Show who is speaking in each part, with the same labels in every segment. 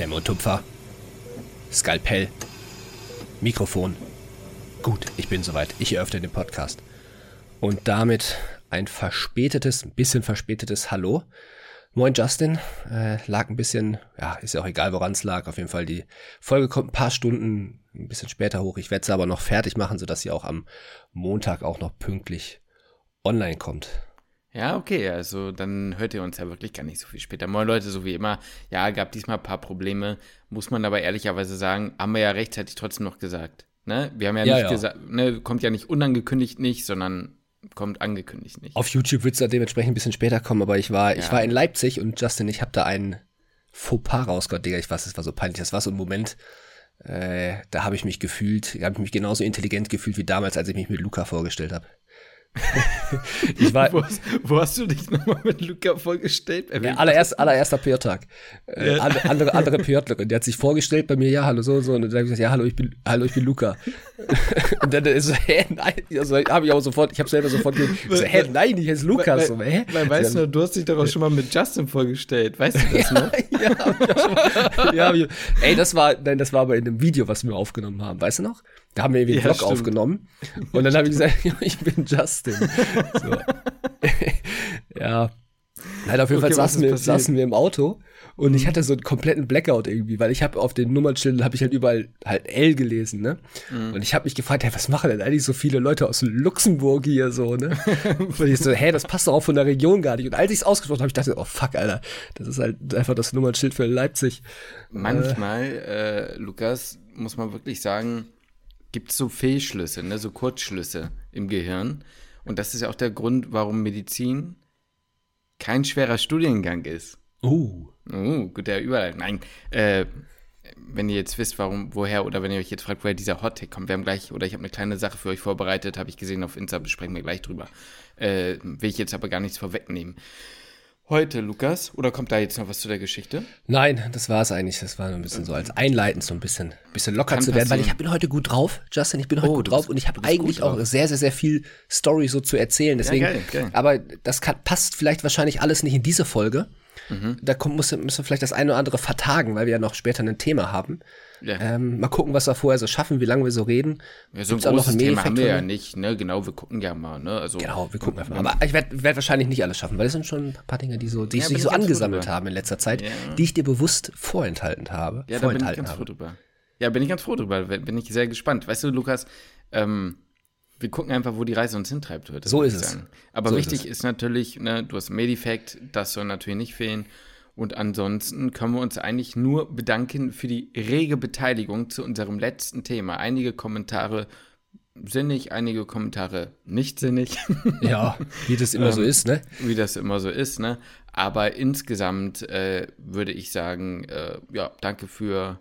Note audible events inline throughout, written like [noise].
Speaker 1: Klemme und Tupfer. Skalpell. Mikrofon. Gut, ich bin soweit. Ich eröffne den Podcast. Und damit ein verspätetes, ein bisschen verspätetes Hallo. Moin Justin, äh, lag ein bisschen, ja, ist ja auch egal, woran es lag. Auf jeden Fall, die Folge kommt ein paar Stunden ein bisschen später hoch. Ich werde sie aber noch fertig machen, sodass sie auch am Montag auch noch pünktlich online kommt.
Speaker 2: Ja, okay, also dann hört ihr uns ja wirklich gar nicht so viel später. Moin Leute, so wie immer, ja, gab diesmal ein paar Probleme, muss man aber ehrlicherweise sagen, haben wir ja rechtzeitig trotzdem noch gesagt. Ne? Wir haben ja, ja nicht ja. gesagt, ne, kommt ja nicht unangekündigt nicht, sondern kommt angekündigt nicht.
Speaker 1: Auf YouTube wird es dementsprechend ein bisschen später kommen, aber ich war, ja. ich war in Leipzig und Justin, ich habe da einen Fauxpas rausgehört, Digga, ich weiß, es war so peinlich, das war so ein Moment, äh, da habe ich mich gefühlt, habe ich mich genauso intelligent gefühlt wie damals, als ich mich mit Luca vorgestellt habe. [laughs]
Speaker 2: ich war, wo, hast, wo hast du dich nochmal mit Luca vorgestellt?
Speaker 1: Ja, allererst, allererster PR-Tag. Äh, ja. andere andere PJlerin, der hat sich vorgestellt bei mir, ja, hallo, so, so. Und dann habe ich gesagt, ja, hallo, ich bin, hallo, ich bin Luca. [laughs] und dann ist so, hä, nein. Also habe ich sofort, ich habe selber sofort gesagt, so, hä, nein, ich heiße Lukas. So, hä?
Speaker 2: Weil, weißt du, du hast dich doch auch schon mal mit Justin vorgestellt, weißt du das [laughs] noch? ja,
Speaker 1: ja, ich, ey, das war, nein, das war aber in einem Video, was wir aufgenommen haben, weißt du noch? Da haben wir irgendwie einen ja, Vlog stimmt. aufgenommen. Und dann habe ich gesagt, [laughs] ich bin Justin. So. [laughs] ja. Nein, auf jeden okay, Fall saßen wir, saßen wir im Auto und mhm. ich hatte so einen kompletten Blackout irgendwie, weil ich habe auf den Nummernschildern habe ich halt überall halt L gelesen, ne? Mhm. Und ich habe mich gefragt, hey, was machen denn eigentlich so viele Leute aus Luxemburg hier so, ne? [laughs] und ich so, hä, das passt doch auch von der Region gar nicht. Und als ich es ausgesprochen habe, ich dachte, oh fuck, Alter, das ist halt einfach das Nummernschild für Leipzig.
Speaker 2: Manchmal, äh, Lukas, muss man wirklich sagen, gibt es so Fehlschlüsse, ne, so Kurzschlüsse im Gehirn. Und das ist ja auch der Grund, warum Medizin kein schwerer Studiengang ist.
Speaker 1: Uh.
Speaker 2: Uh, guter Überleitung. Nein, äh, wenn ihr jetzt wisst, warum, woher, oder wenn ihr euch jetzt fragt, woher dieser Hot Take kommt, wir haben gleich, oder ich habe eine kleine Sache für euch vorbereitet, habe ich gesehen auf Insta, besprechen wir gleich drüber. Äh, will ich jetzt aber gar nichts vorwegnehmen heute, Lukas? Oder kommt da jetzt noch was zu der Geschichte?
Speaker 1: Nein, das war es eigentlich. Das war nur ein bisschen so als einleitend, so ein bisschen, bisschen locker Kann zu werden, passieren. weil ich bin heute gut drauf, Justin. Ich bin heute oh, gut drauf und ich habe eigentlich auch sehr, sehr, sehr viel Story so zu erzählen. Deswegen, ja, geil, geil. aber das kann, passt vielleicht wahrscheinlich alles nicht in diese Folge. Mhm. Da kommt, muss, müssen wir vielleicht das eine oder andere vertagen, weil wir ja noch später ein Thema haben. Ja. Ähm, mal gucken, was wir vorher so schaffen, wie lange wir so reden.
Speaker 2: Ja, so ein Gibt's großes Thema haben wir ja nicht, ne? Genau, wir gucken ja mal, ne? Also,
Speaker 1: genau, wir gucken einfach mal. Aber ich werde werd wahrscheinlich nicht alles schaffen, weil es sind schon ein paar Dinge, die, so, die ja, sich so angesammelt haben in letzter Zeit, die ich dir bewusst vorenthalten habe.
Speaker 2: Ja, da bin ich ganz habe. froh drüber. Ja, bin ich ganz froh drüber, bin ich sehr gespannt. Weißt du, Lukas, ähm, wir gucken einfach, wo die Reise uns hintreibt heute.
Speaker 1: So ist es.
Speaker 2: Aber
Speaker 1: so
Speaker 2: wichtig ist, ist, natürlich, ne, du hast Medifact, das soll natürlich nicht fehlen. Und ansonsten können wir uns eigentlich nur bedanken für die rege Beteiligung zu unserem letzten Thema. Einige Kommentare sinnig, einige Kommentare nicht sinnig. [laughs]
Speaker 1: Ja, wie das immer so ähm, ist, ne?
Speaker 2: Wie das immer so ist, ne? Aber insgesamt äh, würde ich sagen, äh, ja, danke für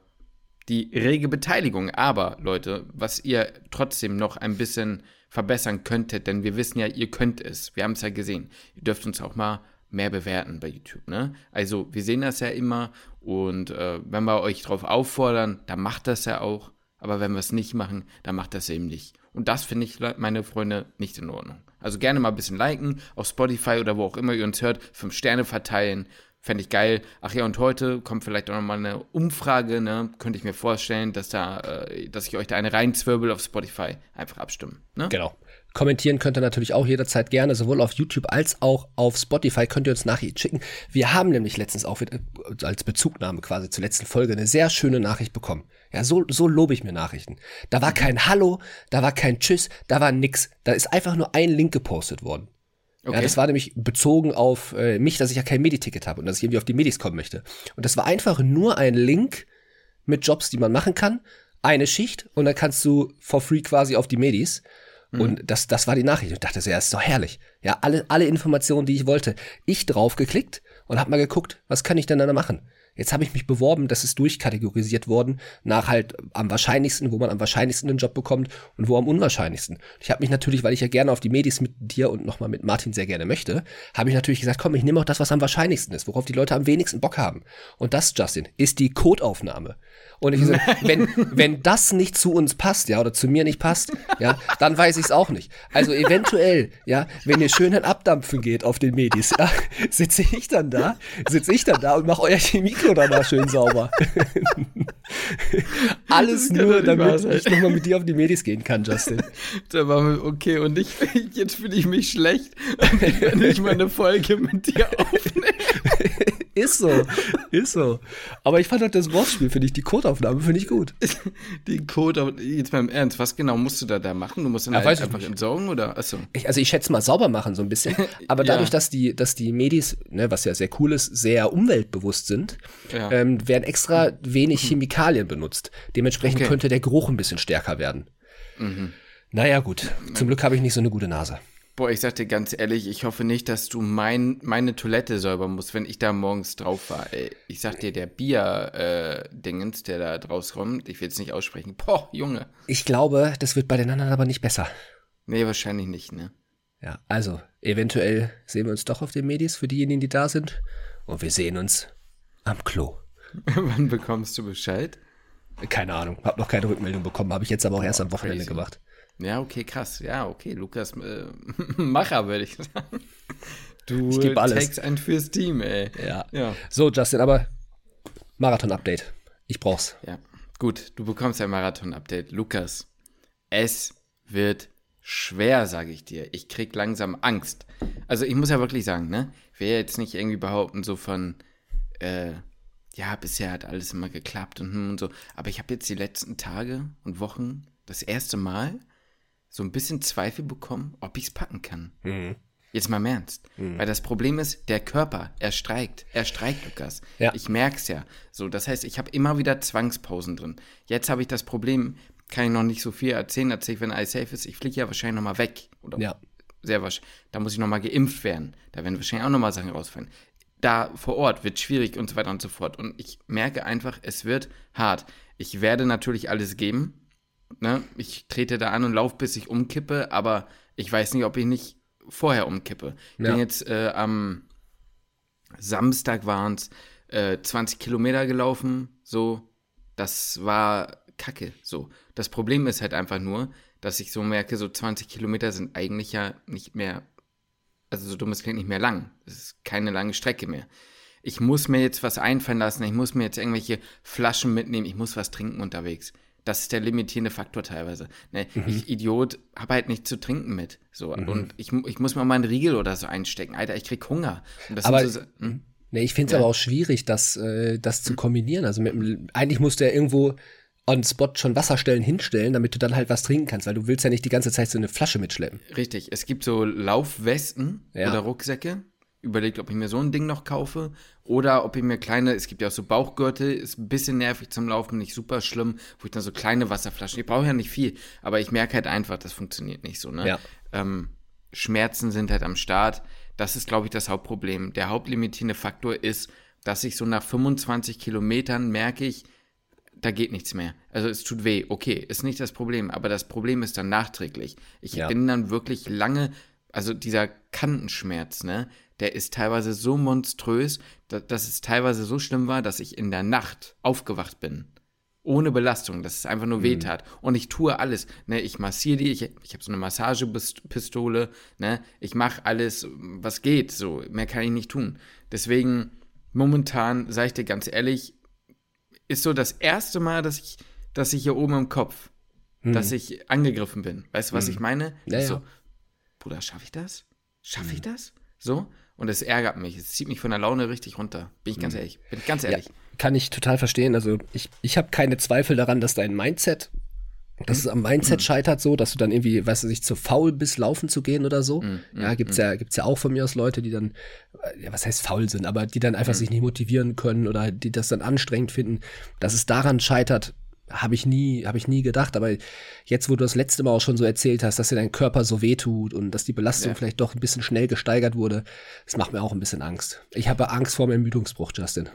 Speaker 2: die rege Beteiligung. Aber Leute, was ihr trotzdem noch ein bisschen verbessern könntet, denn wir wissen ja, ihr könnt es. Wir haben es ja gesehen. Ihr dürft uns auch mal mehr bewerten bei YouTube. Ne? Also wir sehen das ja immer und äh, wenn wir euch darauf auffordern, dann macht das ja auch. Aber wenn wir es nicht machen, dann macht das eben nicht. Und das finde ich, meine Freunde, nicht in Ordnung. Also gerne mal ein bisschen liken, auf Spotify oder wo auch immer ihr uns hört, fünf Sterne verteilen. Fände ich geil. Ach ja, und heute kommt vielleicht auch nochmal eine Umfrage, ne? Könnte ich mir vorstellen, dass da, äh, dass ich euch da eine reinzwirbel auf Spotify einfach abstimmen. Ne?
Speaker 1: Genau. Kommentieren könnt ihr natürlich auch jederzeit gerne, sowohl auf YouTube als auch auf Spotify könnt ihr uns Nachrichten schicken. Wir haben nämlich letztens auch wieder, als Bezugnahme quasi zur letzten Folge eine sehr schöne Nachricht bekommen. Ja, so, so lobe ich mir Nachrichten. Da war kein Hallo, da war kein Tschüss, da war nix. Da ist einfach nur ein Link gepostet worden. Okay. Ja, das war nämlich bezogen auf äh, mich, dass ich ja kein Mediticket habe und dass ich irgendwie auf die Medis kommen möchte. Und das war einfach nur ein Link mit Jobs, die man machen kann, eine Schicht und dann kannst du for free quasi auf die Medis. Mhm. Und das, das war die Nachricht. Ich dachte so, ja, ist doch herrlich. Ja, alle, alle Informationen, die ich wollte. Ich drauf geklickt und hab mal geguckt, was kann ich denn da machen? Jetzt habe ich mich beworben, das ist durchkategorisiert worden nach halt am wahrscheinlichsten, wo man am wahrscheinlichsten einen Job bekommt und wo am unwahrscheinlichsten. Ich habe mich natürlich, weil ich ja gerne auf die Medis mit dir und nochmal mit Martin sehr gerne möchte, habe ich natürlich gesagt, komm, ich nehme auch das, was am wahrscheinlichsten ist, worauf die Leute am wenigsten Bock haben. Und das, Justin, ist die Codeaufnahme. Und ich so, wenn, wenn das nicht zu uns passt, ja, oder zu mir nicht passt, ja, dann weiß ich es auch nicht. Also eventuell, ja, wenn ihr schön abdampfen geht auf den Medis, ja, sitze ich dann da, sitze ich dann da und mache euer Chemie so danach schön sauber. [laughs] Alles nur, damit ich nochmal mit dir auf die Medis gehen kann, Justin. [laughs]
Speaker 2: Da war mir, okay, und ich, jetzt fühle ich mich schlecht, [laughs] wenn ich mal eine Folge mit dir aufnehme.
Speaker 1: Ist so, ist so. Aber ich fand halt das Wortspiel, finde ich, die Codeaufnahme finde ich gut. [laughs]
Speaker 2: Die Code, jetzt mal im Ernst, was genau musst du da, da machen? Du musst dann ja, halt einfach entsorgen oder? Achso.
Speaker 1: Ich, also ich schätze mal sauber machen so ein bisschen, [laughs] aber dadurch, ja. dass die, dass die Medis, ne, was ja sehr cool ist, sehr umweltbewusst sind, ja. ähm, werden extra wenig Chemikalien benutzt. Dementsprechend okay. könnte der Geruch ein bisschen stärker werden. Mhm. Naja, gut. Zum Glück habe ich nicht so eine gute Nase.
Speaker 2: Boah, ich sag dir ganz ehrlich, ich hoffe nicht, dass du mein, meine Toilette säubern musst, wenn ich da morgens drauf war. Ey, ich sag dir, der Bier-Dingens, äh, der da draus kommt, ich will es nicht aussprechen. Boah, Junge.
Speaker 1: Ich glaube, das wird bei den anderen aber nicht besser.
Speaker 2: Nee, wahrscheinlich nicht, ne?
Speaker 1: Ja, also, eventuell sehen wir uns doch auf den Medis für diejenigen, die da sind. Und wir sehen uns am Klo. [laughs]
Speaker 2: Wann bekommst du Bescheid?
Speaker 1: Keine Ahnung, hab noch keine Rückmeldung bekommen, habe ich jetzt aber auch erst am Wochenende crazy. gemacht.
Speaker 2: Ja, okay, krass. Ja, okay, Lukas, äh, [laughs] Macher, würde ich sagen.
Speaker 1: Du ich alles.
Speaker 2: takes ein fürs Team, ey.
Speaker 1: Ja. ja. So, Justin, aber Marathon-Update. Ich brauch's.
Speaker 2: Ja, gut, du bekommst ein Marathon-Update. Lukas, es wird schwer, sage ich dir. Ich krieg langsam Angst. Also ich muss ja wirklich sagen, ne? Ich will jetzt nicht irgendwie behaupten, so von, äh, ja, bisher hat alles immer geklappt und, und so. Aber ich habe jetzt die letzten Tage und Wochen das erste Mal so ein bisschen Zweifel bekommen, ob ich es packen kann. Mhm. Jetzt mal im Ernst. Mhm. Weil das Problem ist, der Körper, er streikt. Er streikt, Lukas. Ja. Ich merk's ja. So, das heißt, ich habe immer wieder Zwangspausen drin. Jetzt habe ich das Problem, kann ich noch nicht so viel erzählen, erzähle ich, wenn alles safe ist. Ich fliege ja wahrscheinlich nochmal weg. Oder
Speaker 1: ja.
Speaker 2: Sehr wahrscheinlich. Da muss ich nochmal geimpft werden. Da werden wahrscheinlich auch nochmal Sachen rausfallen. Da vor Ort wird schwierig und so weiter und so fort. Und ich merke einfach, es wird hart. Ich werde natürlich alles geben ne, ich trete da an und laufe, bis ich umkippe, aber ich weiß nicht, ob ich nicht vorher umkippe. Ich ja. bin jetzt äh, am Samstag waren es äh, 20 Kilometer gelaufen, so. Das war kacke, so. Das Problem ist halt einfach nur, dass ich so merke, so 20 Kilometer sind eigentlich ja nicht mehr, also so dumm es klingt, nicht mehr lang. Es ist keine lange Strecke mehr. Ich muss mir jetzt was einfallen lassen, ich muss mir jetzt irgendwelche Flaschen mitnehmen, ich muss was trinken unterwegs. Das ist der limitierende Faktor teilweise. Ne? Mhm. Ich, Idiot, habe halt nichts zu trinken mit. So. Mhm. Und ich, ich muss mir mal einen Riegel oder so einstecken. Alter, ich krieg Hunger.
Speaker 1: aber, so, hm? nee, ich finde es ja. aber auch schwierig, das, äh, das zu hm. kombinieren. Also mit, eigentlich musst du ja irgendwo on Spot schon Wasserstellen hinstellen, damit du dann halt was trinken kannst, weil du willst ja nicht die ganze Zeit so eine Flasche mitschleppen.
Speaker 2: Richtig. Es gibt so Laufwesten ja. oder Rucksäcke überlegt, ob ich mir so ein Ding noch kaufe oder ob ich mir kleine, es gibt ja auch so Bauchgürtel, ist ein bisschen nervig zum Laufen, nicht super schlimm, wo ich dann so kleine Wasserflaschen, ich brauche ja nicht viel, aber ich merke halt einfach, das funktioniert nicht so, ne?
Speaker 1: Ja.
Speaker 2: Ähm, Schmerzen sind halt am Start. Das ist, glaube ich, das Hauptproblem. Der hauptlimitierende Faktor ist, dass ich so nach 25 Kilometern merke ich, da geht nichts mehr. Also es tut weh. Okay, ist nicht das Problem, aber das Problem ist dann nachträglich. Ich ja. bin dann wirklich lange, also dieser Kantenschmerz, ne? Der ist teilweise so monströs, dass, dass es teilweise so schlimm war, dass ich in der Nacht aufgewacht bin. Ohne Belastung, dass es einfach nur mhm. wehtat. Und ich tue alles. Ne, ich massiere die, ich, ich habe so eine Massagepistole, ne, ich mache alles, was geht. So, mehr kann ich nicht tun. Deswegen, momentan, sage ich dir ganz ehrlich, ist so das erste Mal, dass ich, dass ich hier oben im Kopf, mhm. dass ich angegriffen bin. Weißt du, was mhm. ich meine?
Speaker 1: Ja,
Speaker 2: so,
Speaker 1: ja.
Speaker 2: Bruder, schaffe ich das? Schaffe ich mhm. das? So? Und es ärgert mich. Es zieht mich von der Laune richtig runter. Bin ich ganz mhm. ehrlich. Bin ich ganz ehrlich. Ja,
Speaker 1: kann ich total verstehen. Also ich, ich habe keine Zweifel daran, dass dein Mindset, dass es am Mindset mhm. scheitert so, dass du dann irgendwie, weißt du, sich zu faul bist, laufen zu gehen oder so. Mhm. Ja, gibt's ja, gibt's ja auch von mir aus Leute, die dann, äh, ja, was heißt faul sind, aber die dann einfach sich nicht motivieren können oder die das dann anstrengend finden. Dass es daran scheitert, habe ich nie, habe ich nie gedacht, aber jetzt, wo du das letzte Mal auch schon so erzählt hast, dass dir dein Körper so wehtut und dass die Belastung ja. vielleicht doch ein bisschen schnell gesteigert wurde, das macht mir auch ein bisschen Angst. Ich habe Angst vor meinem Ermüdungsbruch, Justin.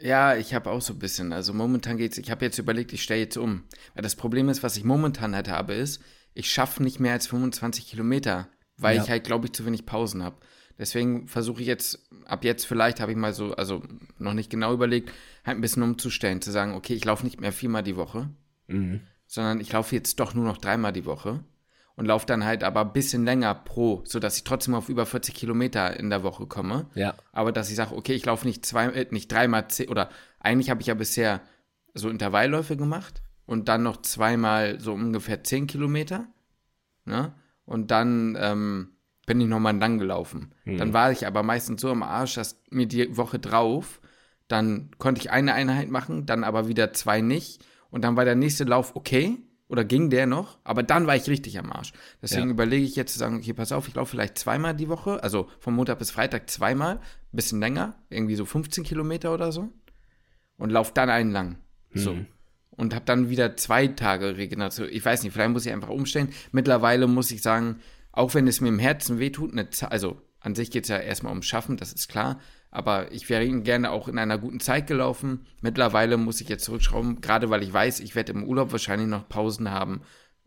Speaker 2: Ja, ich habe auch so ein bisschen. Also momentan geht's, ich habe jetzt überlegt, ich stelle jetzt um. Weil das Problem ist, was ich momentan halt habe, ist, ich schaffe nicht mehr als 25 Kilometer, weil ja. ich halt, glaube ich, zu wenig Pausen habe. Deswegen versuche ich jetzt, ab jetzt vielleicht habe ich mal so, also noch nicht genau überlegt, halt ein bisschen umzustellen, zu sagen, okay, ich laufe nicht mehr viermal die Woche, mhm. sondern ich laufe jetzt doch nur noch dreimal die Woche. und laufe dann halt aber ein bisschen länger pro, sodass ich trotzdem auf über 40 Kilometer in der Woche komme.
Speaker 1: Ja.
Speaker 2: Aber dass ich sage, okay, ich laufe nicht zwei, äh, nicht dreimal zehn, oder eigentlich habe ich ja bisher so Intervallläufe gemacht und dann noch zweimal so ungefähr 10 Kilometer. Ne? Und dann ähm, bin ich nochmal lang gelaufen.
Speaker 1: Hm.
Speaker 2: Dann war ich aber meistens so am Arsch, dass mir die Woche drauf, dann konnte ich eine Einheit machen, dann aber wieder zwei nicht. Und dann war der nächste Lauf okay oder ging der noch, aber dann war ich richtig am Arsch. Deswegen
Speaker 1: Ja.
Speaker 2: überlege ich jetzt zu sagen, okay, pass auf, ich laufe vielleicht zweimal die Woche, also von Montag bis Freitag zweimal, bisschen länger, irgendwie so 15 Kilometer oder so. Und laufe dann einen lang. So.
Speaker 1: Mhm.
Speaker 2: Und habe dann wieder zwei Tage Regeneration. Ich weiß nicht, vielleicht muss ich einfach umstellen. Mittlerweile muss ich sagen, auch wenn es mir im Herzen wehtut, eine Ze- also an sich geht es ja erstmal ums Schaffen, das ist klar. Aber ich wäre gerne auch in einer guten Zeit gelaufen. Mittlerweile muss ich jetzt zurückschrauben, gerade weil ich weiß, ich werde im Urlaub wahrscheinlich noch Pausen haben,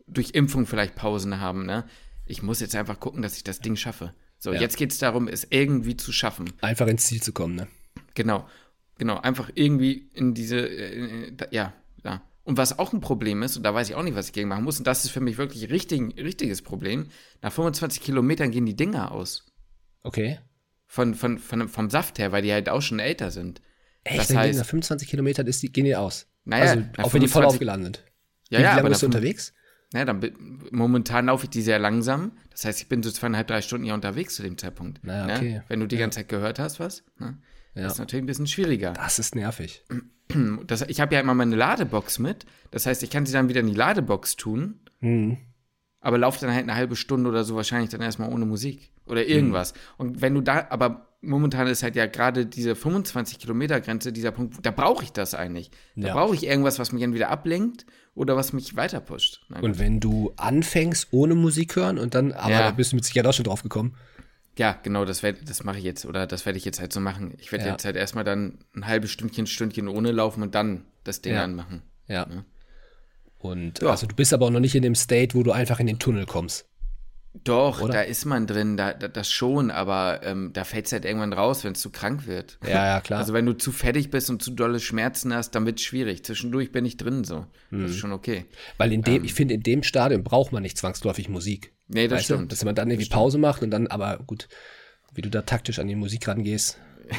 Speaker 2: durch Impfung vielleicht Pausen haben. Ne? Ich muss jetzt einfach gucken, dass ich das Ding schaffe. So,
Speaker 1: Ja.
Speaker 2: jetzt geht es darum, es irgendwie zu schaffen.
Speaker 1: Einfach ins Ziel zu kommen, ne?
Speaker 2: Genau, genau, einfach irgendwie in diese, äh, da- ja, ja. Und was auch ein Problem ist, und da weiß ich auch nicht, was ich gegen machen muss, und das ist für mich wirklich ein richtig, richtiges Problem, nach 25 Kilometern gehen die Dinger aus.
Speaker 1: Okay.
Speaker 2: Von, von, von, vom Saft her, weil die halt auch schon älter sind.
Speaker 1: Echt?
Speaker 2: Das heißt-
Speaker 1: nach 25 Kilometern ist die, gehen die aus.
Speaker 2: Naja,
Speaker 1: also, auch wenn die voll
Speaker 2: 25
Speaker 1: aufgeladen sind.
Speaker 2: Ja,
Speaker 1: Wie
Speaker 2: ja,
Speaker 1: lange
Speaker 2: aber
Speaker 1: bist du unterwegs?
Speaker 2: Ja, dann momentan laufe ich die sehr langsam. Das heißt, ich bin so zweieinhalb, drei Stunden ja unterwegs zu dem Zeitpunkt.
Speaker 1: Na,
Speaker 2: ne?
Speaker 1: okay.
Speaker 2: Wenn du die ganze Zeit gehört hast, was? Ne?
Speaker 1: Ja.
Speaker 2: Das ist natürlich ein bisschen schwieriger.
Speaker 1: Das ist nervig.
Speaker 2: Das, ich habe ja immer meine Ladebox mit. Das heißt, ich kann sie dann wieder in die Ladebox tun,
Speaker 1: Hm.
Speaker 2: aber laufe dann halt eine halbe Stunde oder so wahrscheinlich dann erstmal ohne Musik oder irgendwas. Und wenn du da, aber momentan ist halt ja gerade diese 25 Kilometer Grenze, dieser Punkt, da brauche ich das eigentlich. Da
Speaker 1: Ja.
Speaker 2: brauche ich irgendwas, was mich entweder ablenkt oder was mich weiter pusht. Gut.
Speaker 1: Und wenn du anfängst ohne Musik hören und dann, aber
Speaker 2: Ja.
Speaker 1: da bist du mit Sicherheit auch schon drauf gekommen.
Speaker 2: Ja, genau, das, werd- das mache ich jetzt oder das werde ich jetzt halt so machen. Ich werde
Speaker 1: Ja.
Speaker 2: jetzt halt erstmal dann ein halbes Stündchen, Stündchen ohne laufen und dann das Ding
Speaker 1: Ja.
Speaker 2: anmachen.
Speaker 1: Ja.
Speaker 2: Ja.
Speaker 1: Und also du bist aber auch noch nicht in dem State, wo du einfach in den Tunnel kommst.
Speaker 2: Doch,
Speaker 1: Oder?
Speaker 2: da ist man drin, da, da, das schon, aber ähm, da fällt es halt irgendwann raus, wenn es zu krank wird.
Speaker 1: Ja, ja, [laughs] klar.
Speaker 2: Also wenn du zu fettig bist und zu dolle Schmerzen hast, dann wird es schwierig. Zwischendurch bin ich drin so. Das
Speaker 1: Mhm.
Speaker 2: ist schon okay.
Speaker 1: Weil in dem, ich finde, in dem Stadium braucht man nicht zwangsläufig Musik.
Speaker 2: Nee, das
Speaker 1: Weißt du?
Speaker 2: stimmt.
Speaker 1: Dass man dann irgendwie Pause macht und dann, aber gut, wie du da taktisch an die Musik rangehst. [laughs]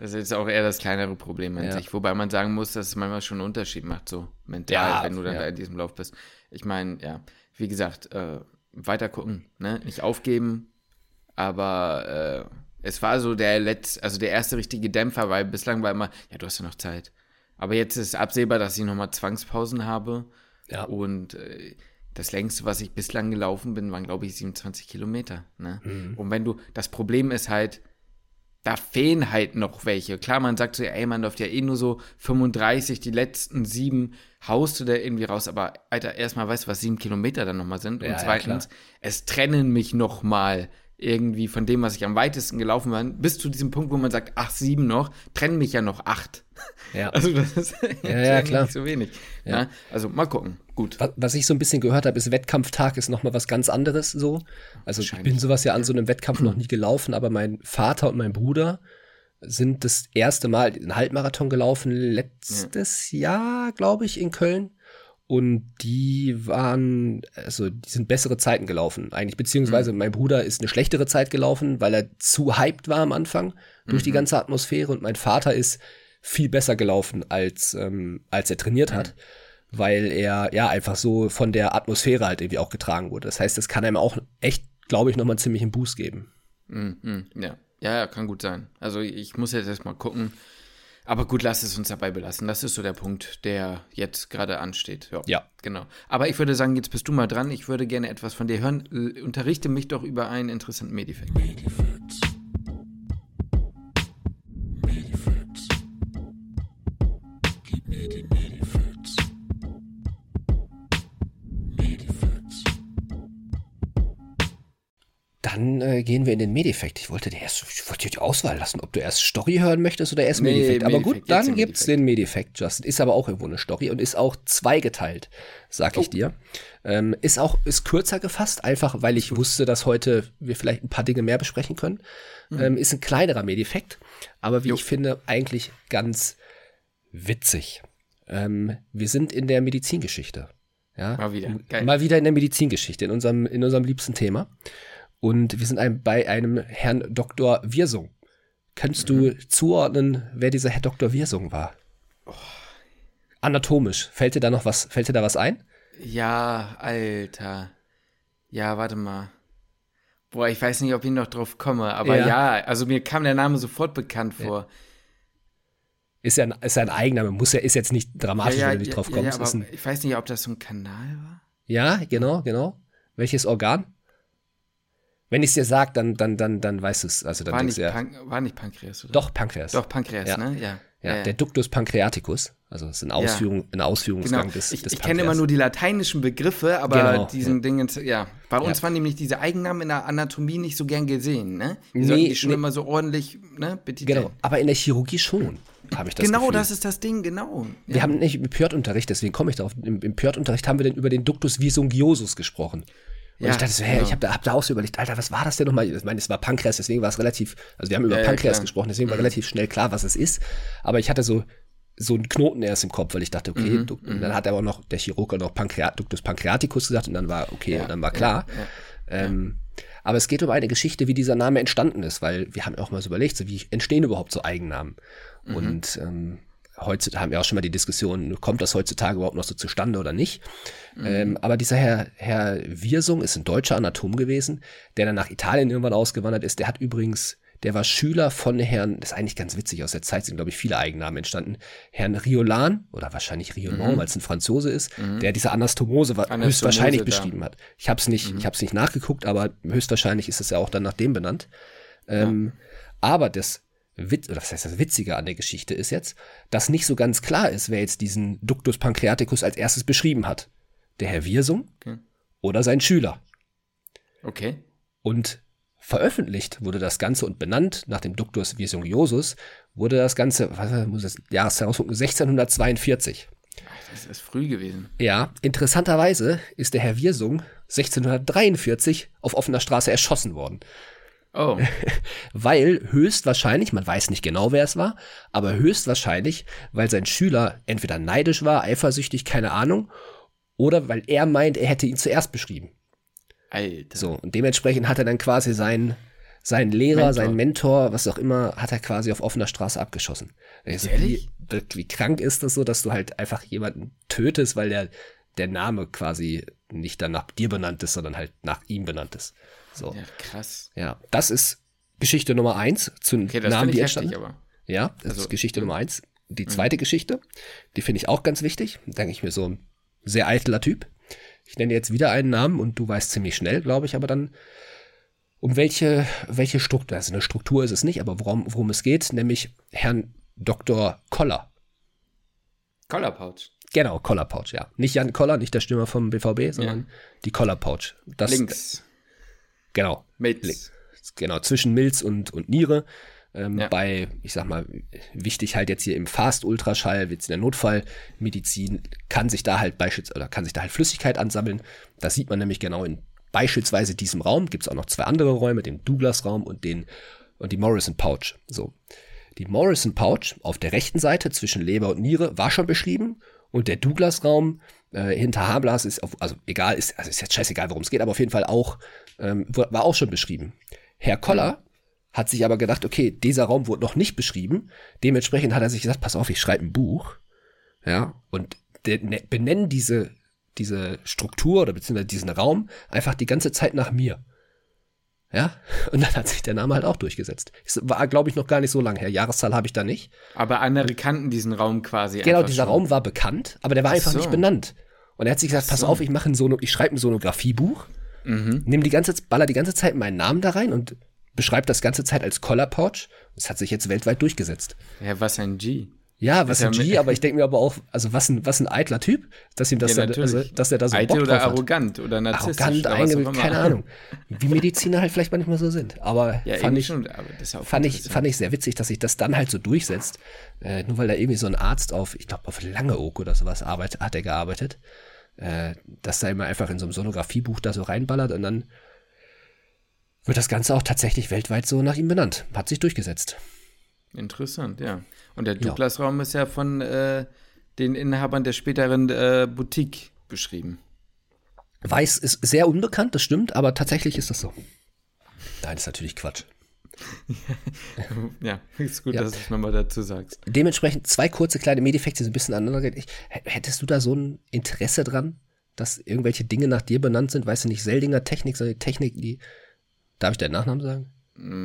Speaker 2: Das ist jetzt auch eher das kleinere Problem an
Speaker 1: Ja.
Speaker 2: sich. Wobei man sagen muss, dass es manchmal schon einen Unterschied macht, so mental,
Speaker 1: Ja,
Speaker 2: wenn du dann
Speaker 1: ja.
Speaker 2: da in diesem Lauf bist. Ich meine, ja, wie gesagt, äh, weiter gucken, ne? Nicht aufgeben, aber äh, es war so der letzte, also der erste richtige Dämpfer, weil bislang war immer, ja, du hast ja noch Zeit. Aber jetzt ist absehbar, dass ich nochmal Zwangspausen habe.
Speaker 1: Ja.
Speaker 2: Und äh, das längste, was ich bislang gelaufen bin, waren, glaube ich, 27 Kilometer. Ne?
Speaker 1: Mhm.
Speaker 2: Und wenn du, das Problem ist halt, da fehlen halt noch welche. Klar, man sagt so, ey, man läuft ja eh nur so 35, die letzten sieben haust du da irgendwie raus. Aber, Alter, erstmal weißt du, was sieben Kilometer dann nochmal sind.
Speaker 1: Ja,
Speaker 2: Und
Speaker 1: ja,
Speaker 2: zweitens, es trennen mich nochmal irgendwie von dem, was ich am weitesten gelaufen bin, bis zu diesem Punkt, wo man sagt, ach, sieben noch, trennen mich ja noch acht.
Speaker 1: Ja. [laughs]
Speaker 2: Also, das ist
Speaker 1: ja, [laughs] klar.
Speaker 2: nicht so wenig. Ja. Also, mal gucken. Gut.
Speaker 1: Was, was ich so ein bisschen gehört habe, ist Wettkampftag ist nochmal was ganz anderes so. Also ich bin sowas ja an so einem Wettkampf noch nie gelaufen, aber mein Vater und mein Bruder sind das erste Mal einen Halbmarathon gelaufen, letztes Jahr, glaube ich, in Köln. Und die waren, also die sind bessere Zeiten gelaufen, eigentlich. Beziehungsweise mein Bruder ist eine schlechtere Zeit gelaufen, weil er zu hyped war am Anfang durch die ganze Atmosphäre. Und mein Vater ist viel besser gelaufen, als, ähm, als er trainiert hat, weil er ja einfach so von der Atmosphäre halt irgendwie auch getragen wurde. Das heißt, das kann einem auch echt, glaube ich, nochmal einen ziemlichen Boost geben.
Speaker 2: Mm, ja. ja, ja, kann gut sein. Also ich muss jetzt erstmal gucken. Aber gut, lass es uns dabei belassen. Das ist so der Punkt, der jetzt gerade ansteht. Ja,
Speaker 1: Ja.
Speaker 2: Genau. Aber ich würde sagen, jetzt bist du mal dran. Ich würde gerne etwas von dir hören. Unterrichte mich doch über einen interessanten Medifekt.
Speaker 1: Dann äh, gehen wir in den Medifekt. Ich wollte dir erst, ich wollte dir die Auswahl lassen, ob du erst Story hören möchtest oder erst
Speaker 2: Nee,
Speaker 1: Medifekt. Aber gut, dann gibt's den Medifekt, Justin. Ist aber auch irgendwo eine Story und ist auch zweigeteilt, sag
Speaker 2: Oh.
Speaker 1: ich dir. Ähm, ist auch, ist kürzer gefasst, einfach weil ich wusste, dass heute wir vielleicht ein paar Dinge mehr besprechen können. Ähm, ist ein kleinerer Medifekt, aber wie
Speaker 2: Mhm. Jo.
Speaker 1: ich finde, eigentlich ganz witzig. Ähm, wir sind in der Medizingeschichte. Ja,
Speaker 2: Mal wieder. Geil.
Speaker 1: Mal wieder in der Medizingeschichte, in unserem, in unserem liebsten Thema. Und wir sind ein, bei einem Herrn Dr. Wirsung. Kannst
Speaker 2: Mhm.
Speaker 1: du zuordnen, wer dieser Herr Dr. Wirsung war? Anatomisch. Fällt dir da noch was, fällt dir da was ein?
Speaker 2: Ja, Alter. Ja, warte mal. Boah, ich weiß nicht, ob ich noch drauf komme, aber
Speaker 1: Ja.
Speaker 2: ja, also mir kam der Name sofort bekannt vor.
Speaker 1: Ist ja ein, ist ja ein Eigenname, muss ja, ist jetzt nicht dramatisch,
Speaker 2: ja,
Speaker 1: wenn du nicht drauf
Speaker 2: ja,
Speaker 1: kommst.
Speaker 2: ja, ich weiß nicht, ob das so ein Kanal war.
Speaker 1: ja, genau, genau. Welches Organ? Wenn ich es dir sage, dann, dann, dann, dann weißt du es. Also dann
Speaker 2: War nicht,
Speaker 1: ja.
Speaker 2: War nicht Pankreas, oder?
Speaker 1: Doch, Pankreas.
Speaker 2: Doch, Pankreas,
Speaker 1: Ja.
Speaker 2: ne? Ja.
Speaker 1: Ja, der Ductus pancreaticus. Also das ist eine, Ausführung, eine Ausführungsgang
Speaker 2: Genau.
Speaker 1: des,
Speaker 2: Ich,
Speaker 1: des
Speaker 2: ich kenne immer nur die lateinischen Begriffe, aber
Speaker 1: Genau,
Speaker 2: diesen
Speaker 1: ja.
Speaker 2: Dingen, ja. Bei uns
Speaker 1: Ja.
Speaker 2: waren nämlich diese Eigennamen in der Anatomie nicht so gern gesehen, ne? Die
Speaker 1: Nee,
Speaker 2: sollten die schon
Speaker 1: nee.
Speaker 2: immer so ordentlich, ne? Betiteln.
Speaker 1: Genau, aber in der Chirurgie schon, habe ich das
Speaker 2: Genau,
Speaker 1: Gefühl.
Speaker 2: das ist das Ding, genau.
Speaker 1: Wir haben nicht im Pjört-Unterricht, deswegen komme ich darauf. Im, im Pjört-Unterricht haben wir denn über den Ductus visungiosus gesprochen. Und
Speaker 2: Ja,
Speaker 1: ich dachte so, hä,
Speaker 2: genau.
Speaker 1: ich habe da, hab da auch so überlegt, Alter, was war das denn nochmal? Ich meine, es war Pankreas, deswegen war es relativ, also wir haben über
Speaker 2: Ja, ja,
Speaker 1: Pankreas.
Speaker 2: Mhm.
Speaker 1: gesprochen, deswegen war relativ schnell klar, was es ist. Aber ich hatte so, so einen Knoten erst im Kopf, weil ich dachte, okay,
Speaker 2: Mhm,
Speaker 1: du, und dann hat aber noch der Chirurg auch noch Pankreat, Ductus pancreaticus gesagt und dann war, okay, und dann war klar. Ähm, aber es geht um eine Geschichte, wie dieser Name entstanden ist, weil wir haben auch mal so überlegt, so wie entstehen überhaupt so Eigennamen?
Speaker 2: Mhm.
Speaker 1: Und ähm, heutzutage haben wir auch schon mal die Diskussion, kommt das heutzutage überhaupt noch so zustande oder nicht?
Speaker 2: Mhm.
Speaker 1: Ähm, aber dieser Herr, Herr Wirsung ist ein deutscher Anatom gewesen, der dann nach Italien irgendwann ausgewandert ist. Der hat übrigens, der war Schüler von Herrn, das ist eigentlich ganz witzig, aus der Zeit sind, glaube ich, viele Eigennamen entstanden, Herrn Riolan oder wahrscheinlich Riolan, weil es ein Franzose ist, der diese Anastomose,
Speaker 2: Mhm. Anastomose
Speaker 1: höchstwahrscheinlich
Speaker 2: da.
Speaker 1: beschrieben hat. Ich habe es nicht, ich habe es nicht nachgeguckt, aber höchstwahrscheinlich ist es ja auch dann nach dem benannt. Ähm, Aber das Witz, oder was heißt das Witzige an der Geschichte ist jetzt, dass nicht so ganz klar ist, wer jetzt diesen Ductus pancreaticus als erstes beschrieben hat. Der Herr Wirsung
Speaker 2: Okay.
Speaker 1: oder sein Schüler.
Speaker 2: Okay.
Speaker 1: Und veröffentlicht wurde das Ganze und benannt nach dem Ductus Virsungiosus wurde das Ganze, was muss das ausdrücken, 1642.
Speaker 2: Das ist früh gewesen.
Speaker 1: Ja, interessanterweise ist der Herr Wirsung 1643 auf offener Straße erschossen worden.
Speaker 2: Oh, [laughs]
Speaker 1: Weil höchstwahrscheinlich, man weiß nicht genau, wer es war, aber höchstwahrscheinlich, weil sein Schüler entweder neidisch war, eifersüchtig, keine Ahnung, oder weil er meint, er hätte ihn zuerst beschrieben.
Speaker 2: Alter.
Speaker 1: So, und dementsprechend hat er dann quasi seinen, seinen Lehrer,
Speaker 2: Mentor.
Speaker 1: seinen Mentor, was auch immer, hat er quasi auf offener Straße abgeschossen. Also, wie, wie krank ist das so, dass du halt einfach jemanden tötest, weil der, der Name quasi nicht dann nach dir benannt ist, sondern halt nach ihm benannt ist. So.
Speaker 2: Ja, krass.
Speaker 1: Ja, das ist Geschichte Nummer eins zu
Speaker 2: Okay,
Speaker 1: Namen, die entstanden.
Speaker 2: heftig, aber.
Speaker 1: Ja, das
Speaker 2: Also,
Speaker 1: ist Geschichte Nummer eins. Die zweite Geschichte, die finde ich auch ganz wichtig. Denke ich mir so ein sehr eitler Typ. Ich nenne jetzt wieder einen Namen und du weißt ziemlich schnell, glaube ich, aber dann um welche, welche Struktur, also eine Struktur ist es nicht, aber worum, worum es geht, nämlich Herrn Dr. Koller.
Speaker 2: Collarpouch.
Speaker 1: Genau, Koller Pouch, ja. Nicht Jan Koller, nicht der Stürmer vom BVB, sondern die Koller Pouch. Das,
Speaker 2: Links.
Speaker 1: Genau.
Speaker 2: Milz.
Speaker 1: genau, zwischen Milz und, und Niere. Ähm,
Speaker 2: Ja.
Speaker 1: Bei, ich sag mal, wichtig halt jetzt hier im Fast-Ultraschall, jetzt in der Notfallmedizin, kann sich da halt beispielsweise, oder kann sich da halt Flüssigkeit ansammeln. Das sieht man nämlich genau in beispielsweise diesem Raum. Gibt es auch noch zwei andere Räume, den Douglas-Raum und den und die Morrison Pouch. So. Die Morrison Pouch auf der rechten Seite zwischen Leber und Niere war schon beschrieben und der Douglas-Raum äh, hinter Haarblas ist, auf, also egal, ist, also ist jetzt scheißegal, worum es geht, aber auf jeden Fall auch, ähm, war auch schon beschrieben. Herr Koller hat sich aber gedacht, okay, dieser Raum wurde noch nicht beschrieben. Dementsprechend hat er sich gesagt, pass auf, ich schreibe ein Buch. Ja, und ne- benennen diese, diese Struktur oder beziehungsweise diesen Raum einfach die ganze Zeit nach mir. Ja, [laughs] und dann hat sich der Name halt auch durchgesetzt. Es war, glaube ich, noch gar nicht so lange her. Jahreszahl habe ich da nicht.
Speaker 2: Aber andere kannten diesen Raum quasi.
Speaker 1: Genau, dieser
Speaker 2: schon.
Speaker 1: Raum war bekannt, aber der war einfach
Speaker 2: so.
Speaker 1: nicht benannt. Und er hat sich gesagt, pass auf, ich mache ein Sono, ich schreibe ein Sonografiebuch,
Speaker 2: Mhm.
Speaker 1: nimm die ganze, baller die ganze Zeit meinen Namen da rein und beschreibt das ganze Zeit als Collar Pouch. Das hat sich jetzt weltweit durchgesetzt.
Speaker 2: Ja, was ein G.
Speaker 1: Ja, was
Speaker 2: ja
Speaker 1: ein G, aber ich denke mir aber auch, also was ein, was ein eitler Typ, dass ihm das
Speaker 2: Ja,
Speaker 1: da, also, dass er da so
Speaker 2: Eitel
Speaker 1: Bock
Speaker 2: oder
Speaker 1: drauf hat.
Speaker 2: arrogant oder narzisstisch.
Speaker 1: Arrogant,
Speaker 2: oder
Speaker 1: eingebildet, keine Ahnung. Wie Mediziner halt vielleicht manchmal so sind. Aber [laughs]
Speaker 2: Ja,
Speaker 1: fand ich,
Speaker 2: schon, aber das ist auch
Speaker 1: fand ich, fand ich sehr witzig, dass sich das dann halt so durchsetzt. Äh, nur weil da irgendwie so ein Arzt auf, ich glaube, auf Langeoog oder sowas arbeitet, hat er gearbeitet. Äh, dass da immer einfach in so einem Sonografiebuch da so reinballert und dann wird das Ganze auch tatsächlich weltweit so nach ihm benannt. Hat sich durchgesetzt.
Speaker 2: Interessant, ja. Und der Douglas-Raum ist ja von äh, den Inhabern der späteren äh, Boutique beschrieben.
Speaker 1: Weiß ist sehr unbekannt, das stimmt, aber tatsächlich ist das so. Nein, das ist natürlich Quatsch. [laughs]
Speaker 2: ja, ist gut,
Speaker 1: Ja.
Speaker 2: dass du es nochmal dazu sagst.
Speaker 1: Dementsprechend zwei kurze kleine Medifekte, die so ein bisschen aneinander gehen. Hättest du da so ein Interesse dran, dass irgendwelche Dinge nach dir benannt sind? Weißt du nicht, Seldinger Technik, sondern die Technik, die. Darf ich deinen Nachnamen sagen?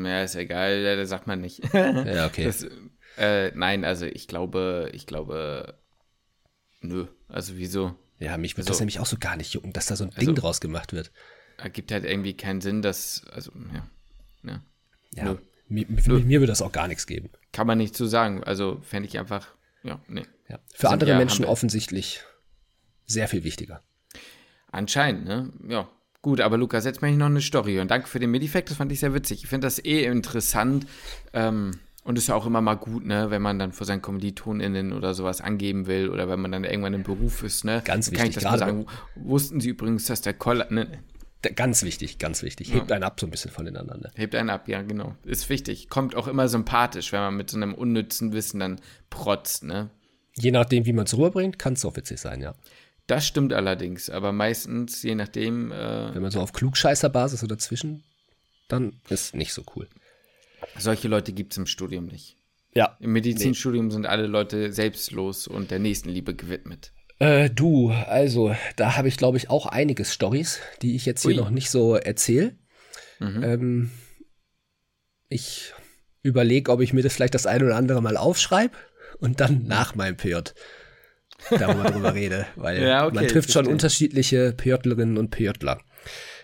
Speaker 2: Ja, ist egal, das sagt man nicht.
Speaker 1: Ja, okay. [laughs]
Speaker 2: Das, äh, nein, also ich glaube, ich glaube, nö. Also wieso?
Speaker 1: ja, mich würde
Speaker 2: Also-
Speaker 1: das nämlich auch so gar nicht jucken, dass da so ein
Speaker 2: Also-
Speaker 1: Ding draus gemacht wird.
Speaker 2: Ergibt halt irgendwie keinen Sinn, dass, also, ja. ja.
Speaker 1: Ja.
Speaker 2: Nö.
Speaker 1: Mir, mir, mir würde das auch gar nichts geben.
Speaker 2: Kann man nicht so sagen. Also fände ich einfach, ja, nee.
Speaker 1: Ja. Für
Speaker 2: Sind
Speaker 1: andere
Speaker 2: ja-
Speaker 1: Menschen offensichtlich sehr viel wichtiger.
Speaker 2: Anscheinend, ne? Ja. Gut, aber Lukas, jetzt mache ich noch eine Story. Und danke für den Medifekt, das fand ich sehr witzig. Ich finde das eh interessant. Ähm, und ist ja auch immer mal gut, ne, wenn man dann vor seinen KommilitonInnen oder sowas angeben will oder wenn man dann irgendwann im Beruf ist, ne?
Speaker 1: Ganz
Speaker 2: Dann kann
Speaker 1: wichtig,
Speaker 2: ich das mal sagen. Wussten Sie übrigens, dass der Koller, ne,
Speaker 1: Ganz wichtig, ganz wichtig. Hebt einen ab so ein bisschen voneinander. Ne?
Speaker 2: hebt einen ab, ja, genau. Ist wichtig. Kommt auch immer sympathisch, wenn man mit so einem unnützen Wissen dann protzt, ne?
Speaker 1: Je nachdem, wie man es rüberbringt, kann es auch witzig sein, ja.
Speaker 2: Das stimmt allerdings, aber meistens, je nachdem, äh,
Speaker 1: Wenn man so auf Klugscheißerbasis oder dazwischen, dann ist nicht so cool.
Speaker 2: Solche Leute gibt es im Studium nicht.
Speaker 1: Ja.
Speaker 2: Im Medizinstudium sind alle Leute selbstlos und der Nächstenliebe gewidmet.
Speaker 1: Äh, du, also, da habe ich, glaube ich, auch einiges Stories, die ich jetzt hier
Speaker 2: Ui.
Speaker 1: noch nicht so erzähle. Ähm, ich überlege, ob ich mir das vielleicht das eine oder andere mal aufschreibe und dann nach meinem PJ darüber drüber rede, weil [laughs]
Speaker 2: Ja, okay,
Speaker 1: man trifft schon unterschiedliche PJlerinnen und PJler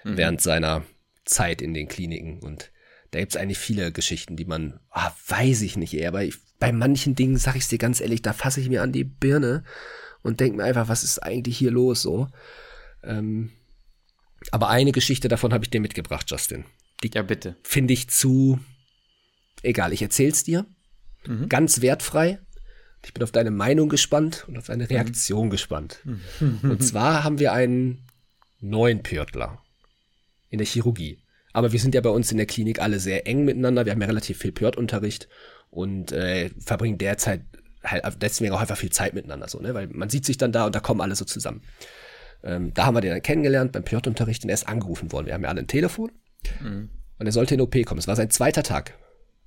Speaker 1: während seiner Zeit in den Kliniken und da gibt es eigentlich viele Geschichten, die man, ah, weiß ich nicht eher, aber ich, bei manchen Dingen, sag ich dir ganz ehrlich, da fasse ich mir an die Birne und denke mir einfach, was ist eigentlich hier los so. Ähm, aber eine Geschichte davon habe ich dir mitgebracht, Justin. Die
Speaker 2: Ja, bitte.
Speaker 1: finde ich zu, egal, ich erzähl's dir, ganz wertfrei. Ich bin auf deine Meinung gespannt und auf deine Reaktion gespannt. Und zwar haben wir einen neuen Pörtler in der Chirurgie. Aber wir sind ja bei uns in der Klinik alle sehr eng miteinander. Wir haben ja relativ viel Pörtunterricht und äh, verbringen derzeit halt deswegen auch einfach viel Zeit miteinander so, ne? Weil man sieht sich dann da und da kommen alle so zusammen. Ähm, da haben wir den dann kennengelernt beim Pörtunterricht und er ist angerufen worden. Wir haben ja alle ein Telefon und er sollte in OP kommen. Es war sein zweiter Tag.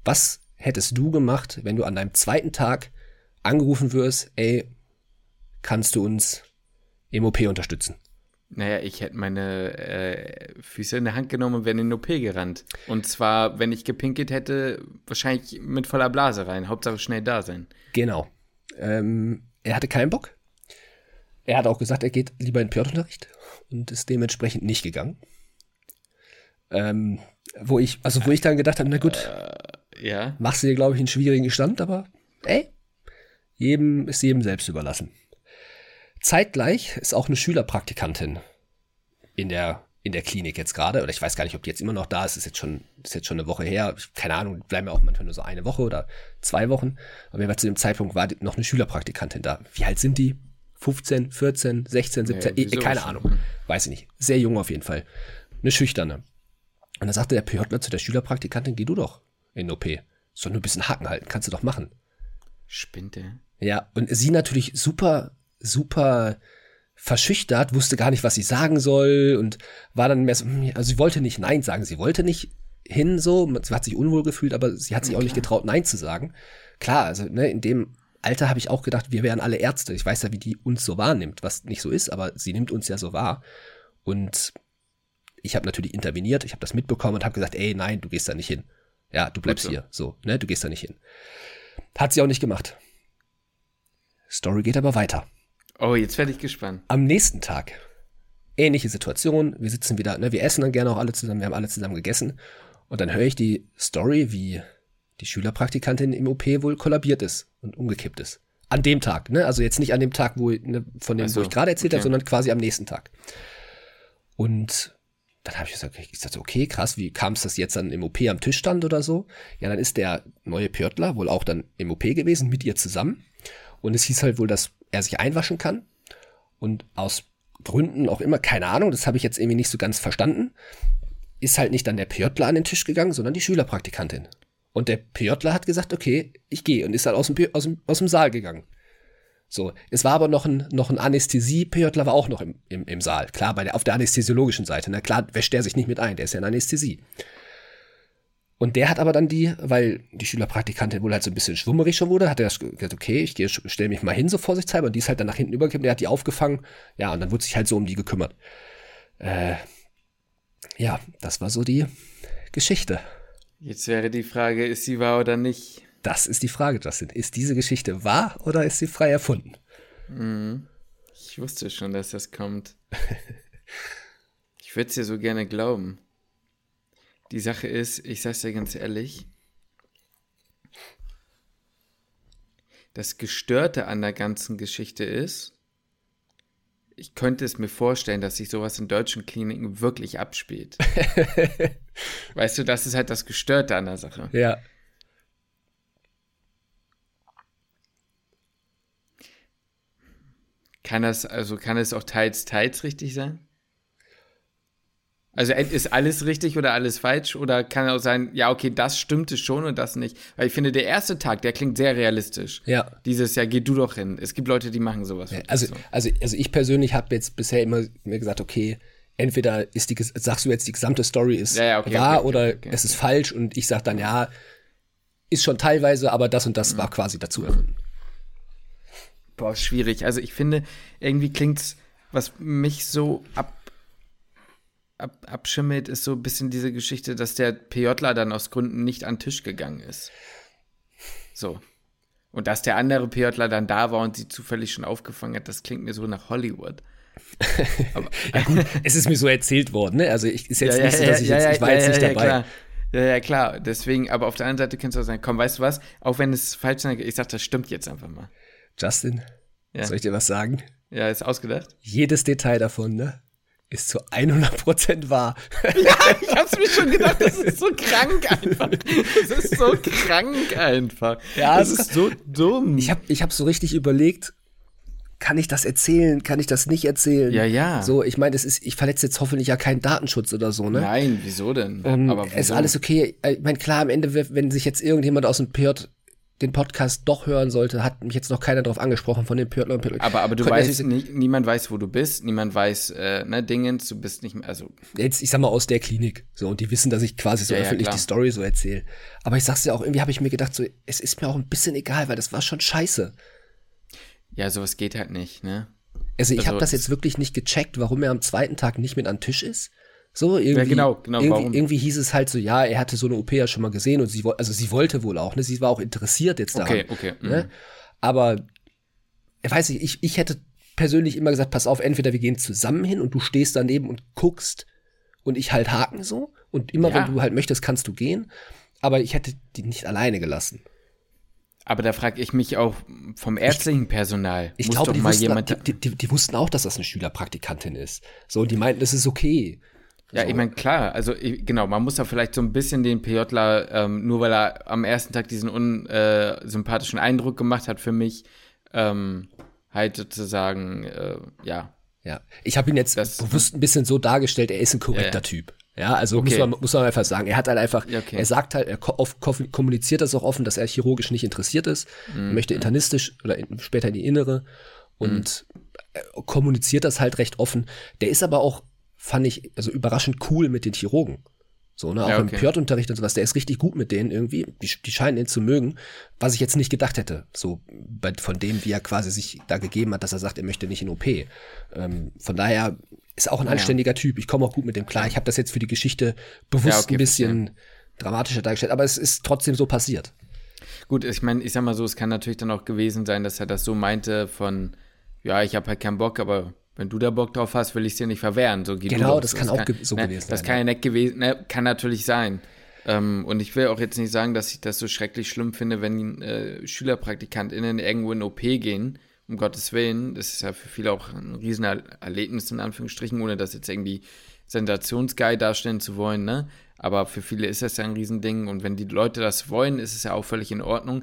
Speaker 1: Was hättest du gemacht, wenn du an deinem zweiten Tag angerufen wirst, ey, kannst du uns im OP unterstützen?
Speaker 2: Naja, ich hätte meine äh, Füße in der Hand genommen und wäre in den OP gerannt. Und zwar, wenn ich gepinkelt hätte, wahrscheinlich mit voller Blase rein. Hauptsache schnell da sein.
Speaker 1: Genau. Ähm, er hatte keinen Bock. Er hat auch gesagt, er geht lieber in Pörtunterricht und ist dementsprechend nicht gegangen. Ähm, wo ich, also wo ich dann gedacht habe, na gut,
Speaker 2: Ja.
Speaker 1: machst du dir, glaube ich, einen schwierigen Stand, aber ey, jedem ist jedem selbst überlassen. Zeitgleich ist auch eine Schülerpraktikantin in der, in der Klinik jetzt gerade, oder ich weiß gar nicht, ob die jetzt immer noch da ist, ist jetzt schon, ist jetzt schon eine Woche her, keine Ahnung, bleiben ja auch manchmal nur so eine Woche oder zwei Wochen, aber jedenfalls zu dem Zeitpunkt war noch eine Schülerpraktikantin da. Wie alt sind die? 15, 14, 16, 17,
Speaker 2: Ja,
Speaker 1: eh, keine? Ahnung, weiß ich nicht. Sehr jung auf jeden Fall. Eine schüchterne. Und da sagte der PJler zu der Schülerpraktikantin, geh du doch in OP. Soll nur ein bisschen Haken halten, kannst du doch machen.
Speaker 2: Spinnt der?
Speaker 1: Ja, und sie natürlich super, super verschüchtert, wusste gar nicht, was sie sagen soll und war dann mehr so, hm, also sie wollte nicht Nein sagen, sie wollte nicht hin so, sie hat sich unwohl gefühlt, aber sie hat sich auch nicht getraut, Nein zu sagen. Klar, also ne, in dem Alter habe ich auch gedacht, wir wären alle Ärzte. Ich weiß ja, wie die uns so wahrnimmt, was nicht so ist, aber sie nimmt uns ja so wahr. Und ich habe natürlich interveniert, ich habe das mitbekommen und habe gesagt, ey, nein, du gehst da nicht hin. Ja, du bleibst
Speaker 2: so.
Speaker 1: hier. So, ne, du gehst da nicht hin. Hat sie auch nicht gemacht. Story geht aber weiter.
Speaker 2: Oh, jetzt werde ich gespannt.
Speaker 1: Am nächsten Tag, ähnliche Situation, wir sitzen wieder, ne, wir essen dann gerne auch alle zusammen, wir haben alle zusammen gegessen. Und dann höre ich die Story, wie die Schülerpraktikantin im OP wohl kollabiert ist und umgekippt ist. An dem Tag, ne? Also jetzt nicht an dem Tag, wo, ne, von dem,
Speaker 2: so,
Speaker 1: wo ich gerade erzählt habe,
Speaker 2: okay.
Speaker 1: sondern quasi am nächsten Tag. Und dann habe ich gesagt, ich dachte, okay, krass, wie kam es, dass jetzt dann im OP am Tisch stand oder so? Ja, dann ist der neue Pörtler wohl auch dann im OP gewesen, mit ihr zusammen. Und es hieß halt wohl, dass er sich einwaschen kann. Und aus Gründen auch immer, keine Ahnung, das habe ich jetzt irgendwie nicht so ganz verstanden, ist halt nicht dann der Pörtler an den Tisch gegangen, sondern die Schülerpraktikantin. Und der Pörtler hat gesagt, okay, ich gehe und ist halt aus dem, aus dem, aus dem Saal gegangen. So, es war aber noch ein, noch ein Anästhesie-PJler war auch noch im, im, im Saal. Klar, bei der, auf der anästhesiologischen Seite. Na klar, wäscht der sich nicht mit ein, der ist ja in Anästhesie. Und der hat aber dann die, weil die Schülerpraktikantin wohl halt so ein bisschen schwummerig schon wurde, hat er gesagt, okay, ich gehe, stell mich mal hin, so vorsichtshalber. Und die ist halt dann nach hinten übergekippt, der hat die aufgefangen. Ja, und dann wurde sich halt so um die gekümmert. Äh, ja, das war so die Geschichte.
Speaker 2: Jetzt wäre die Frage, ist sie wahr oder nicht?
Speaker 1: Das ist die Frage, Justin. Ist diese Geschichte wahr oder ist sie frei erfunden?
Speaker 2: Mhm. Ich wusste schon, dass das kommt. ich würde es dir so gerne glauben. Die Sache ist, ich sag's dir ganz ehrlich, das Gestörte an der ganzen Geschichte ist, ich könnte es mir vorstellen, dass sich sowas in deutschen Kliniken wirklich abspielt. [laughs] weißt du, das ist halt das Gestörte an der Sache.
Speaker 1: Ja.
Speaker 2: Kann das, also kann es auch teils, teils richtig sein? Also ist alles richtig oder alles falsch? Oder kann auch sein, ja, okay, das stimmte schon und das nicht? Weil ich finde, der erste Tag, der klingt sehr realistisch.
Speaker 1: Ja.
Speaker 2: Dieses Jahr, geh du doch hin. Es gibt Leute, die machen sowas.
Speaker 1: Ja, also, so. also, also ich persönlich habe jetzt bisher immer mir gesagt, okay, entweder ist die, sagst du jetzt, die gesamte Story ist ja, ja, okay, wahr okay, oder es ist falsch und ich sag dann, ja, ist schon teilweise, aber das und das mhm. war quasi dazu erfunden.
Speaker 2: Boah, schwierig. Also ich finde, irgendwie klingt's, was mich so ab ab, abschimmelt, ist so ein bisschen diese Geschichte, dass der PJler dann aus Gründen nicht an den Tisch gegangen ist. So. Und dass der andere PJler dann da war und sie zufällig schon aufgefangen hat, das klingt mir so nach Hollywood.
Speaker 1: Aber, [laughs] ja gut, es ist mir so erzählt worden, ne? Also ich ist jetzt ja, nicht so, dass ich jetzt, ich war jetzt nicht dabei.
Speaker 2: Klar. Ja, ja, klar. Deswegen, aber auf der anderen Seite kannst du auch sagen, komm, weißt du was? Auch wenn es falsch ist, ich sag, das stimmt jetzt einfach mal.
Speaker 1: Justin, soll ich dir was sagen?
Speaker 2: Ja, ist ausgedacht.
Speaker 1: Jedes Detail davon, ne? Ist zu 100% wahr. [laughs]
Speaker 2: Ja, ich hab's mir schon gedacht, das ist so krank einfach. Das ist so krank einfach.
Speaker 1: Ja, das ist so dumm. Ich hab, ich hab so richtig überlegt, kann ich das erzählen, kann ich das nicht erzählen?
Speaker 2: Ja, ja.
Speaker 1: So, ich meine, es ist, ich verletze jetzt hoffentlich ja keinen Datenschutz oder so, ne?
Speaker 2: Nein, wieso denn?
Speaker 1: Ähm, Aber wieso? ist alles okay. Ich meine, klar, am Ende, wenn sich jetzt irgendjemand aus dem PJ den Podcast doch hören sollte, hat mich jetzt noch keiner darauf angesprochen von den Pörtler und Pörtler.
Speaker 2: Aber, aber du weißt, nie, niemand weiß, wo du bist, niemand weiß, äh, ne, Dingens, du bist nicht mehr, also.
Speaker 1: Jetzt, ich sag mal, aus der Klinik, so, und die wissen, dass ich quasi so ja, öffentlich ja, die Story so erzähle. Aber ich sag's ja auch, irgendwie habe ich mir gedacht, so, es ist mir auch ein bisschen egal, weil das war schon scheiße.
Speaker 2: Ja, sowas geht halt nicht, ne?
Speaker 1: Also ich also, habe das jetzt wirklich nicht gecheckt, warum er am zweiten Tag nicht mit an den Tisch ist. So, irgendwie, ja,
Speaker 2: genau, genau,
Speaker 1: irgendwie, irgendwie hieß es halt so, ja, er hatte so eine OP ja schon mal gesehen und sie also sie wollte wohl auch, ne? Sie war auch interessiert jetzt daran.
Speaker 2: Okay, okay.
Speaker 1: Ne? Mhm. Aber weiß ich, ich, ich hätte persönlich immer gesagt, pass auf, entweder wir gehen zusammen hin und du stehst daneben und guckst und ich halt haken so und immer ja. wenn du halt möchtest, kannst du gehen. Aber ich hätte die nicht alleine gelassen.
Speaker 2: Aber da frage ich mich auch vom ärztlichen Personal.
Speaker 1: Ich, ich glaube, die, die, die, die, wussten auch, dass das eine Schülerpraktikantin ist. So, und die meinten, das ist okay.
Speaker 2: Ja, so. ich meine, klar, also ich, genau, man muss da vielleicht so ein bisschen den PJler, ähm, nur weil er am ersten Tag diesen unsympathischen äh, Eindruck gemacht hat für mich, ähm, halt sozusagen, äh, ja.
Speaker 1: Ja, ich habe ihn jetzt das, bewusst ein bisschen so dargestellt, er ist ein korrekter ja, ja. Typ. Ja, also okay. muss, man, muss man einfach sagen, er hat halt einfach, okay. er sagt halt, er kommuniziert das auch offen, dass er chirurgisch nicht interessiert ist, mm, möchte internistisch oder in, später in die Innere und mm. kommuniziert das halt recht offen. Der ist aber auch fand ich also überraschend cool mit den Chirurgen. So, ne, auch ja, okay. im Pjört-Unterricht und sowas, der ist richtig gut mit denen irgendwie. Die, die scheinen ihn zu mögen, was ich jetzt nicht gedacht hätte. So, bei, von dem, wie er quasi sich da gegeben hat, dass er sagt, er möchte nicht in OP. Ähm, von daher ist auch ein anständiger ja. Typ. Ich komme auch gut mit dem klar. Ich habe das jetzt für die Geschichte bewusst ja, okay, ein bisschen dramatischer dargestellt, aber es ist trotzdem so passiert.
Speaker 2: Gut, ich meine, ich sag mal so, es kann natürlich dann auch gewesen sein, dass er das so meinte von, ja, ich habe halt keinen Bock, aber wenn du da Bock drauf hast, will ich es dir nicht verwehren. So,
Speaker 1: genau, das kann das auch kann, so
Speaker 2: ne,
Speaker 1: gewesen sein.
Speaker 2: Das kann ja nicht gewesen, ne, kann natürlich sein. Ähm, und ich will auch jetzt nicht sagen, dass ich das so schrecklich schlimm finde, wenn äh, SchülerpraktikantInnen irgendwo in OP gehen, um Gottes Willen. Das ist ja für viele auch ein riesen Erlebnis, in Anführungsstrichen, ohne das jetzt irgendwie sensationsgeil darstellen zu wollen, ne? Aber für viele ist das ja ein Riesending und wenn die Leute das wollen, ist es ja auch völlig in Ordnung.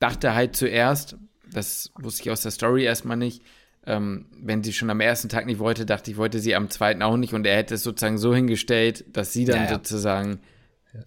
Speaker 2: Dachte halt zuerst, das wusste ich aus der Story erstmal nicht, ähm, wenn sie schon am ersten Tag nicht wollte, dachte ich, wollte sie am zweiten auch nicht und er hätte es sozusagen so hingestellt, dass sie dann ja, ja. sozusagen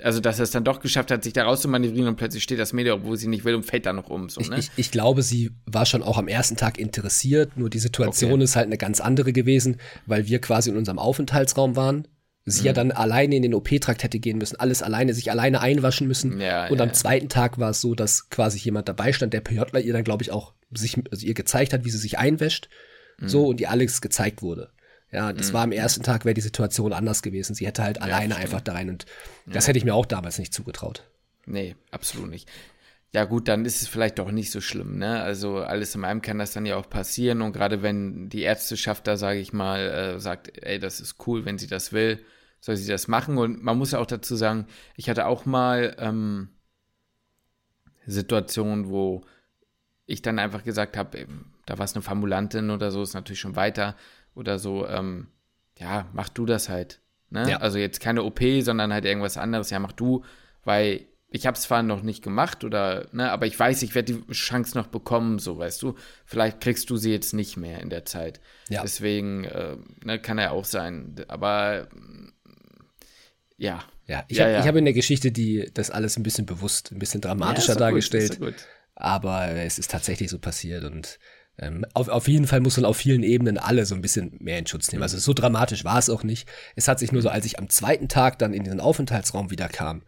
Speaker 2: Also, dass er es dann doch geschafft hat, sich da rauszumanövrieren und plötzlich steht das Mädel, obwohl sie nicht will und fällt dann noch um. So,
Speaker 1: ich,
Speaker 2: ne?
Speaker 1: ich, ich, glaube, sie war schon auch am ersten Tag interessiert, nur die Situation
Speaker 2: Okay.
Speaker 1: ist halt eine ganz andere gewesen, weil wir quasi in unserem Aufenthaltsraum waren. Sie
Speaker 2: Mhm.
Speaker 1: ja dann alleine in den OP-Trakt hätte gehen müssen, alles alleine, sich alleine einwaschen müssen.
Speaker 2: Ja,
Speaker 1: und
Speaker 2: ja,
Speaker 1: am
Speaker 2: ja.
Speaker 1: zweiten Tag war es so, dass quasi jemand dabei stand, der PJler ihr dann, glaube ich, auch sich, also ihr gezeigt hat, wie sie sich einwäscht.
Speaker 2: Mhm.
Speaker 1: So, und ihr alles gezeigt wurde. Ja, das war am ersten Tag, wäre die Situation anders gewesen. Sie hätte halt alleine
Speaker 2: verstehe.
Speaker 1: einfach da rein und das hätte ich mir auch damals nicht zugetraut.
Speaker 2: Nee, absolut nicht. Ja gut, dann ist es vielleicht doch nicht so schlimm, ne? Also alles in allem kann das dann ja auch passieren und gerade wenn die Ärzteschaft da, sage ich mal, äh, sagt, ey, das ist cool, wenn sie das will, soll sie das machen und man muss ja auch dazu sagen, ich hatte auch mal ähm, Situationen, wo ich dann einfach gesagt habe, da war es eine Formulantin oder so, ist natürlich schon weiter oder so, ähm, ja, mach du das halt. Ne?
Speaker 1: Ja.
Speaker 2: Also jetzt keine OP, sondern halt irgendwas anderes, ja, mach du, weil ich habe es zwar noch nicht gemacht oder, ne, aber ich weiß, ich werde die Chance noch bekommen, so weißt du. Vielleicht kriegst du sie jetzt nicht mehr in der Zeit.
Speaker 1: Ja.
Speaker 2: Deswegen, äh, ne, kann er auch sein. Aber ja.
Speaker 1: Ja, ich
Speaker 2: Ja,
Speaker 1: habe
Speaker 2: ja.
Speaker 1: hab in der Geschichte die das alles ein bisschen bewusst, ein bisschen dramatischer
Speaker 2: Ja,
Speaker 1: dargestellt.
Speaker 2: gut.
Speaker 1: Aber es ist tatsächlich so passiert und ähm, auf, auf jeden Fall muss man auf vielen Ebenen alle so ein bisschen mehr in Schutz nehmen. Also so dramatisch war es auch nicht. Es hat sich nur so, als ich am zweiten Tag dann in diesen Aufenthaltsraum wieder kam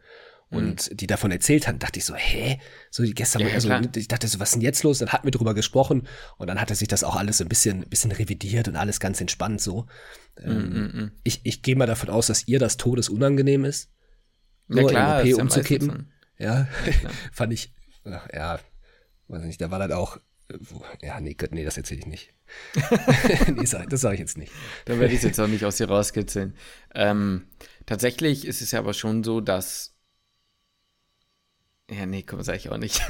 Speaker 1: und die davon erzählt hatten, dachte ich so, hä? So die gestern,
Speaker 2: Mhm. Ja, ja,
Speaker 1: also
Speaker 2: klar.
Speaker 1: ich dachte so, was ist denn jetzt los? Dann hatten wir drüber gesprochen und dann hatte sich das auch alles so ein bisschen, ein bisschen revidiert und alles ganz entspannt so.
Speaker 2: Mhm,
Speaker 1: Ähm, ich ich gehe mal davon aus, dass ihr das todesunangenehm ist.
Speaker 2: Ja,
Speaker 1: Nur
Speaker 2: klar,
Speaker 1: im OP
Speaker 2: ja
Speaker 1: umzukippen. Ja, [laughs] fand ich, ach, ja, weiß nicht, da war dann auch, äh, ja, nee, Gott, nee, das erzähle ich nicht. [laughs] [laughs] nee, das sage ich jetzt nicht.
Speaker 2: Dann werde ich es jetzt auch nicht aus dir rauskitzeln. Ähm, tatsächlich ist es ja aber schon so, dass. Ja, nee, komm, sag ich auch nicht. [laughs]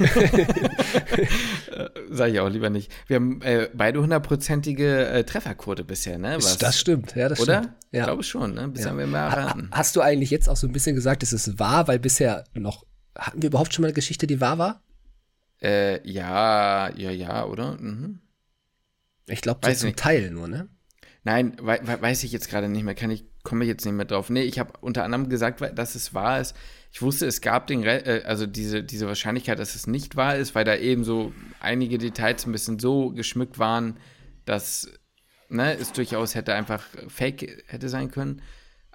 Speaker 2: Äh, sag ich auch lieber nicht. Wir haben äh, beide hundertprozentige äh, Trefferquote bisher, ne? Was,
Speaker 1: das stimmt, ja, das
Speaker 2: Oder?
Speaker 1: stimmt.
Speaker 2: Ich
Speaker 1: Ja.
Speaker 2: glaube schon, ne? Bisher
Speaker 1: Ja.
Speaker 2: haben wir mal
Speaker 1: Ha,
Speaker 2: erraten.
Speaker 1: hast du eigentlich jetzt auch so ein bisschen gesagt, dass es wahr, weil bisher noch, hatten wir überhaupt schon mal eine Geschichte, die wahr war?
Speaker 2: Äh, ja, ja, ja, oder? Mhm.
Speaker 1: Ich glaube, so zum
Speaker 2: nicht.
Speaker 1: Teil nur, ne?
Speaker 2: Nein, wei wei- weiß ich jetzt gerade nicht mehr. Kann ich, komme ich jetzt nicht mehr drauf. Nee, ich habe unter anderem gesagt, dass es wahr ist. Ich wusste, es gab den, Re äh, also diese, diese Wahrscheinlichkeit, dass es nicht wahr ist, weil da eben so einige Details ein bisschen so geschmückt waren, dass ne, es durchaus hätte einfach fake hätte sein können.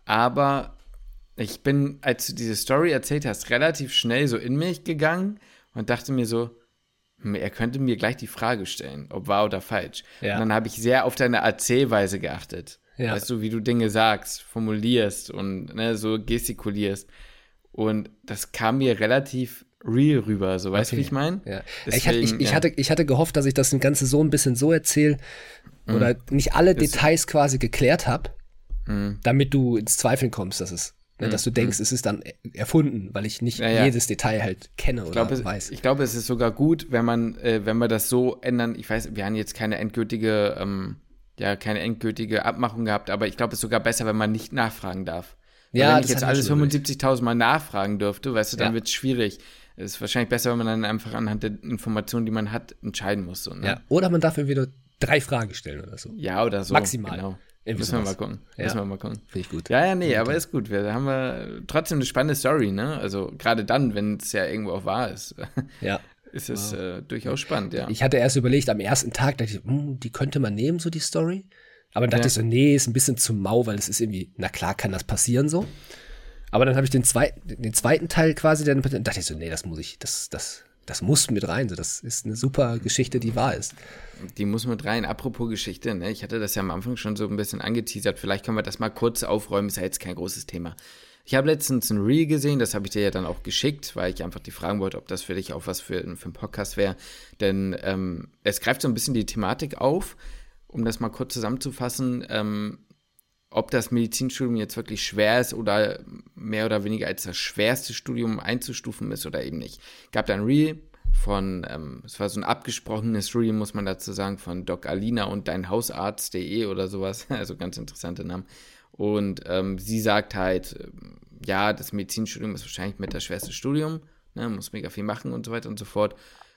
Speaker 2: Aber ich bin, als du diese Story erzählt hast, relativ schnell so in mich gegangen und dachte mir so, er könnte mir gleich die Frage stellen, ob wahr oder falsch.
Speaker 1: Ja.
Speaker 2: Und dann habe ich sehr auf deine Erzählweise geachtet.
Speaker 1: Ja.
Speaker 2: Weißt du, wie du Dinge sagst, formulierst und ne, so gestikulierst. Und das kam mir relativ real rüber, so weißt du,
Speaker 1: Okay.
Speaker 2: wie ich meine?
Speaker 1: Ja. ich, hatte, ich, ich,
Speaker 2: ja.
Speaker 1: hatte, ich hatte gehofft, dass ich das Ganze so ein bisschen so erzähle oder nicht alle Details quasi geklärt habe,
Speaker 2: Mhm.
Speaker 1: damit du ins Zweifeln kommst, dass es, ne, dass du denkst, es ist dann erfunden, weil ich nicht
Speaker 2: Ja, ja.
Speaker 1: jedes Detail halt kenne
Speaker 2: Ich
Speaker 1: oder
Speaker 2: glaube,
Speaker 1: weiß.
Speaker 2: ich glaube, es ist sogar gut, wenn man, äh, wenn wir das so ändern. Ich weiß, wir haben jetzt keine endgültige, ähm, ja, keine endgültige Abmachung gehabt, aber ich glaube, es ist sogar besser, wenn man nicht nachfragen darf.
Speaker 1: Ja,
Speaker 2: wenn ich jetzt alles
Speaker 1: schon überlegt.
Speaker 2: 75.000 Mal nachfragen dürfte, weißt du, dann
Speaker 1: Ja.
Speaker 2: wird es schwierig. Es ist wahrscheinlich besser, wenn man dann einfach anhand der Informationen, die man hat, entscheiden muss. So, ne?
Speaker 1: ja. Oder man darf entweder drei Fragen stellen oder so.
Speaker 2: Ja, oder so.
Speaker 1: Maximal.
Speaker 2: Genau. Müssen wir mal gucken.
Speaker 1: Ja.
Speaker 2: Müssen wir mal gucken.
Speaker 1: Finde ich gut.
Speaker 2: Ja, ja, nee, aber ist gut. Wir da haben wir trotzdem eine spannende Story, ne? Also gerade dann, wenn es ja irgendwo auch wahr ist,
Speaker 1: Ja. [laughs]
Speaker 2: ist es äh, durchaus spannend, ja.
Speaker 1: Ich hatte erst überlegt, am ersten Tag dachte ich, hm, die könnte man nehmen, so die Story. Aber dann dachte
Speaker 2: Ja.
Speaker 1: ich so, nee, ist ein bisschen zu mau, weil es ist irgendwie, na klar kann das passieren so. Aber dann habe ich den zweiten, den zweiten Teil quasi, dann dann dachte ich so, nee, das muss ich, das, das, das muss mit rein. So, das ist eine super Geschichte, die wahr ist.
Speaker 2: Die muss mit rein. Apropos Geschichte, ne? ich hatte das ja am Anfang schon so ein bisschen angeteasert. Vielleicht können wir das mal kurz aufräumen, ist ja jetzt kein großes Thema. Ich habe letztens ein Reel gesehen, das habe ich dir ja dann auch geschickt, weil ich einfach die fragen wollte, ob das für dich auch was für, für einen Podcast wäre. Denn ähm, es greift so ein bisschen die Thematik auf, um das mal kurz zusammenzufassen, ähm, ob das Medizinstudium jetzt wirklich schwer ist oder mehr oder weniger als das schwerste Studium einzustufen ist oder eben nicht. Gab da ein Reel von, ähm, es war so ein abgesprochenes Reel, muss man dazu sagen, von Doc Alina und deinhausarzt.de oder sowas, [laughs] also ganz interessante Namen. Und ähm, sie sagt halt, ähm, ja, das Medizinstudium ist wahrscheinlich mit das schwerste Studium, ne, muss mega viel machen und so weiter und so fort.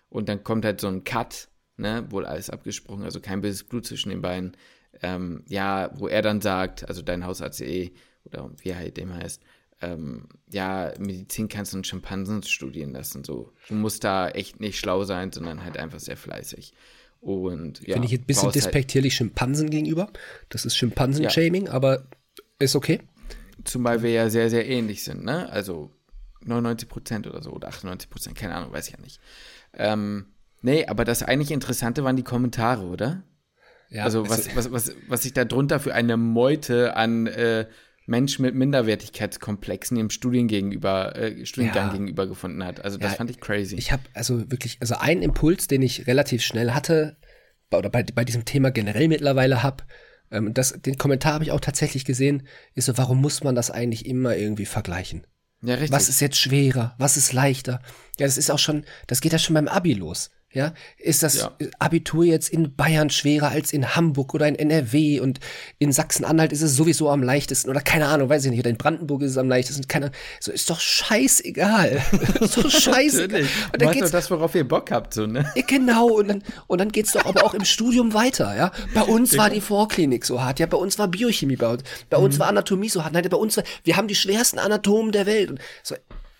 Speaker 2: Und dann kommt halt so ein Cut, ne, wohl alles abgesprochen, also kein böses Blut zwischen den beiden. Ähm, ja, wo er dann sagt, also dein Hausarzt.de oder wie er halt dem heißt, ähm, ja, Medizin kannst du einen Schimpansen studieren lassen. So. Du musst da echt nicht schlau sein, sondern halt einfach sehr fleißig. Und ja,
Speaker 1: Finde ich ein bisschen
Speaker 2: halt-
Speaker 1: despektierlich Schimpansen gegenüber. Das ist Schimpansen-Shaming, aber ist okay.
Speaker 2: Zumal wir ja sehr, sehr ähnlich sind, ne? Also 99 Prozent oder so oder 98 Prozent, keine Ahnung, weiß ich ja nicht. Ähm, nee, aber das eigentlich Interessante waren die Kommentare, oder?
Speaker 1: Ja,
Speaker 2: also was, was, was, was sich da drunter für eine Meute an äh, Menschen mit Minderwertigkeitskomplexen im Studien gegenüber, äh, Studiengang
Speaker 1: Ja.
Speaker 2: gegenüber gefunden hat. Also das
Speaker 1: Ja,
Speaker 2: fand ich crazy.
Speaker 1: Ich habe also wirklich, also einen Impuls, den ich relativ schnell hatte, oder bei, bei diesem Thema generell mittlerweile habe, ähm, das, den Kommentar habe ich auch tatsächlich gesehen, ist so, warum muss man das eigentlich immer irgendwie vergleichen?
Speaker 2: ja, richtig.
Speaker 1: Was ist jetzt schwerer? Was ist leichter? Ja, das ist auch schon, das geht ja schon beim Abi los. Ja, ist das
Speaker 2: Ja.
Speaker 1: Abitur jetzt in Bayern schwerer als in Hamburg oder in NRW und in Sachsen-Anhalt ist es sowieso am leichtesten oder keine Ahnung, weiß ich nicht, oder in Brandenburg ist es am leichtesten, keine Ahnung. So ist doch scheißegal. [laughs] ist doch scheißegal. Und dann
Speaker 2: Macht doch
Speaker 1: geht's
Speaker 2: das, worauf ihr Bock habt, so, ne?
Speaker 1: Genau, und dann, und dann geht's doch aber auch im Studium weiter, ja. Bei uns war die Vorklinik so hart, ja, bei uns war Biochemie bei uns, bei
Speaker 2: Mhm.
Speaker 1: uns war Anatomie so hart, nein, bei uns war, wir haben die schwersten Anatomen der Welt. Und so,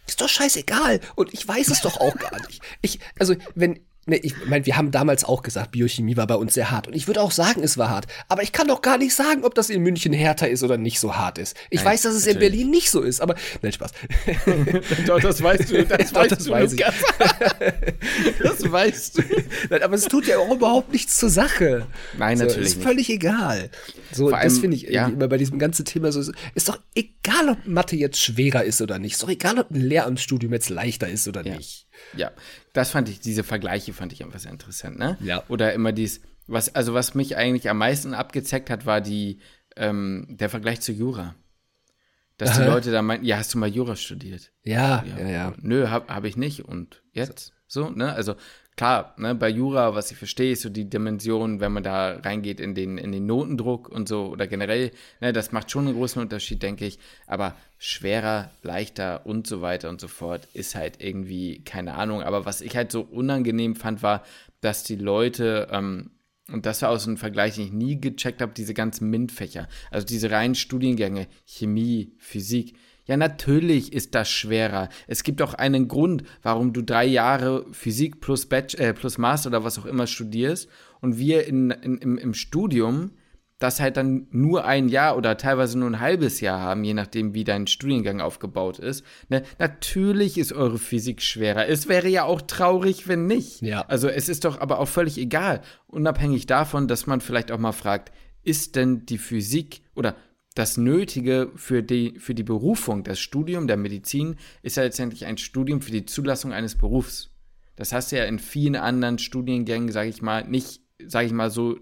Speaker 1: ist doch scheißegal. Und ich weiß es doch auch gar nicht. Ich, also, wenn, ne, ich meine, wir haben damals auch gesagt, Biochemie war bei uns sehr hart. Und ich würde auch sagen, es war hart. Aber ich kann doch gar nicht sagen, ob das in München härter ist oder nicht so hart ist. Ich
Speaker 2: Nein,
Speaker 1: weiß, dass es in
Speaker 2: natürlich.
Speaker 1: Berlin nicht so ist, aber, nein, Spaß. [laughs]
Speaker 2: Doch, das weißt du, [laughs] das
Speaker 1: Doch, das weiß ich. [laughs]
Speaker 2: das weißt du.
Speaker 1: Nein, aber es tut ja auch überhaupt nichts zur Sache.
Speaker 2: Nein,
Speaker 1: so,
Speaker 2: natürlich
Speaker 1: Ist
Speaker 2: nicht.
Speaker 1: völlig egal. So,
Speaker 2: Vor
Speaker 1: das finde ich
Speaker 2: ja.
Speaker 1: immer bei diesem ganzen Thema so. Ist doch egal, ob Mathe jetzt schwerer ist oder nicht. Ist doch egal, ob ein Lehramtsstudium jetzt leichter ist oder
Speaker 2: Ja.
Speaker 1: nicht.
Speaker 2: Ja, das fand ich, diese Vergleiche fand ich einfach sehr interessant, ne?
Speaker 1: Ja.
Speaker 2: Oder immer dies, was, also was mich eigentlich am meisten abgezeckt hat, war die, ähm, der Vergleich zu Jura. Dass die
Speaker 1: Aha.
Speaker 2: Leute da meinten, ja, hast du mal Jura studiert?
Speaker 1: Ja, ja, ja.
Speaker 2: Nö, habe hab ich nicht. Und jetzt? So, ne? Also klar, ne, bei Jura, was ich verstehe, ist so die Dimension, wenn man da reingeht in den, in den Notendruck und so oder generell, ne, das macht schon einen großen Unterschied, denke ich. Aber schwerer, leichter und so weiter und so fort ist halt irgendwie, keine Ahnung. Aber was ich halt so unangenehm fand, war, dass die Leute, ähm, und das war auch so ein Vergleich, den ich nie gecheckt habe, diese ganzen MINT-Fächer. Also diese reinen Studiengänge, Chemie, Physik. Ja, natürlich ist das schwerer. Es gibt auch einen Grund, warum du drei Jahre Physik plus, Batch, äh, plus Master oder was auch immer studierst und wir in, in, im, im Studium das halt dann nur ein Jahr oder teilweise nur ein halbes Jahr haben, je nachdem, wie dein Studiengang aufgebaut ist. Ne? Natürlich ist eure Physik schwerer. Es wäre ja auch traurig, wenn nicht.
Speaker 1: Ja.
Speaker 2: Also es ist doch aber auch völlig egal. Unabhängig davon, dass man vielleicht auch mal fragt, ist denn die Physik oder das Nötige für die, für die Berufung, das Studium der Medizin, ist ja letztendlich ein Studium für die Zulassung eines Berufs. Das hast du ja in vielen anderen Studiengängen, sage ich mal, nicht, sage ich mal so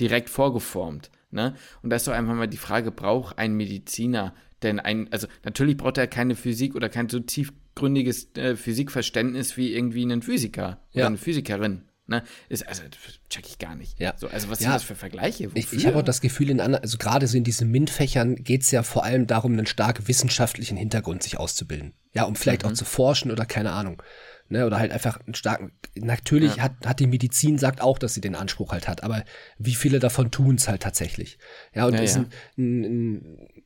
Speaker 2: direkt vorgeformt. Ne? Und da ist doch einfach mal die Frage, braucht ein Mediziner denn ein, also natürlich braucht er keine Physik oder kein so tiefgründiges äh, Physikverständnis wie irgendwie ein Physiker oder
Speaker 1: Ja.
Speaker 2: eine Physikerin. Ne? Ist, also, check ich gar nicht.
Speaker 1: Ja.
Speaker 2: So, also, was
Speaker 1: Ja.
Speaker 2: sind das für Vergleiche?
Speaker 1: Ich,
Speaker 2: Wofür?
Speaker 1: ich habe auch das Gefühl, in anderen, also gerade so in diesen MINT-Fächern geht es ja vor allem darum, einen stark wissenschaftlichen Hintergrund sich auszubilden. Ja, um vielleicht
Speaker 2: Mhm.
Speaker 1: auch zu forschen oder keine Ahnung. Ne, oder halt einfach einen starken. Natürlich
Speaker 2: Ja.
Speaker 1: hat, hat die Medizin sagt auch, dass sie den Anspruch halt hat, aber wie viele davon tun es halt tatsächlich? Ja, und
Speaker 2: Ja,
Speaker 1: ist
Speaker 2: ja.
Speaker 1: Ein, ein,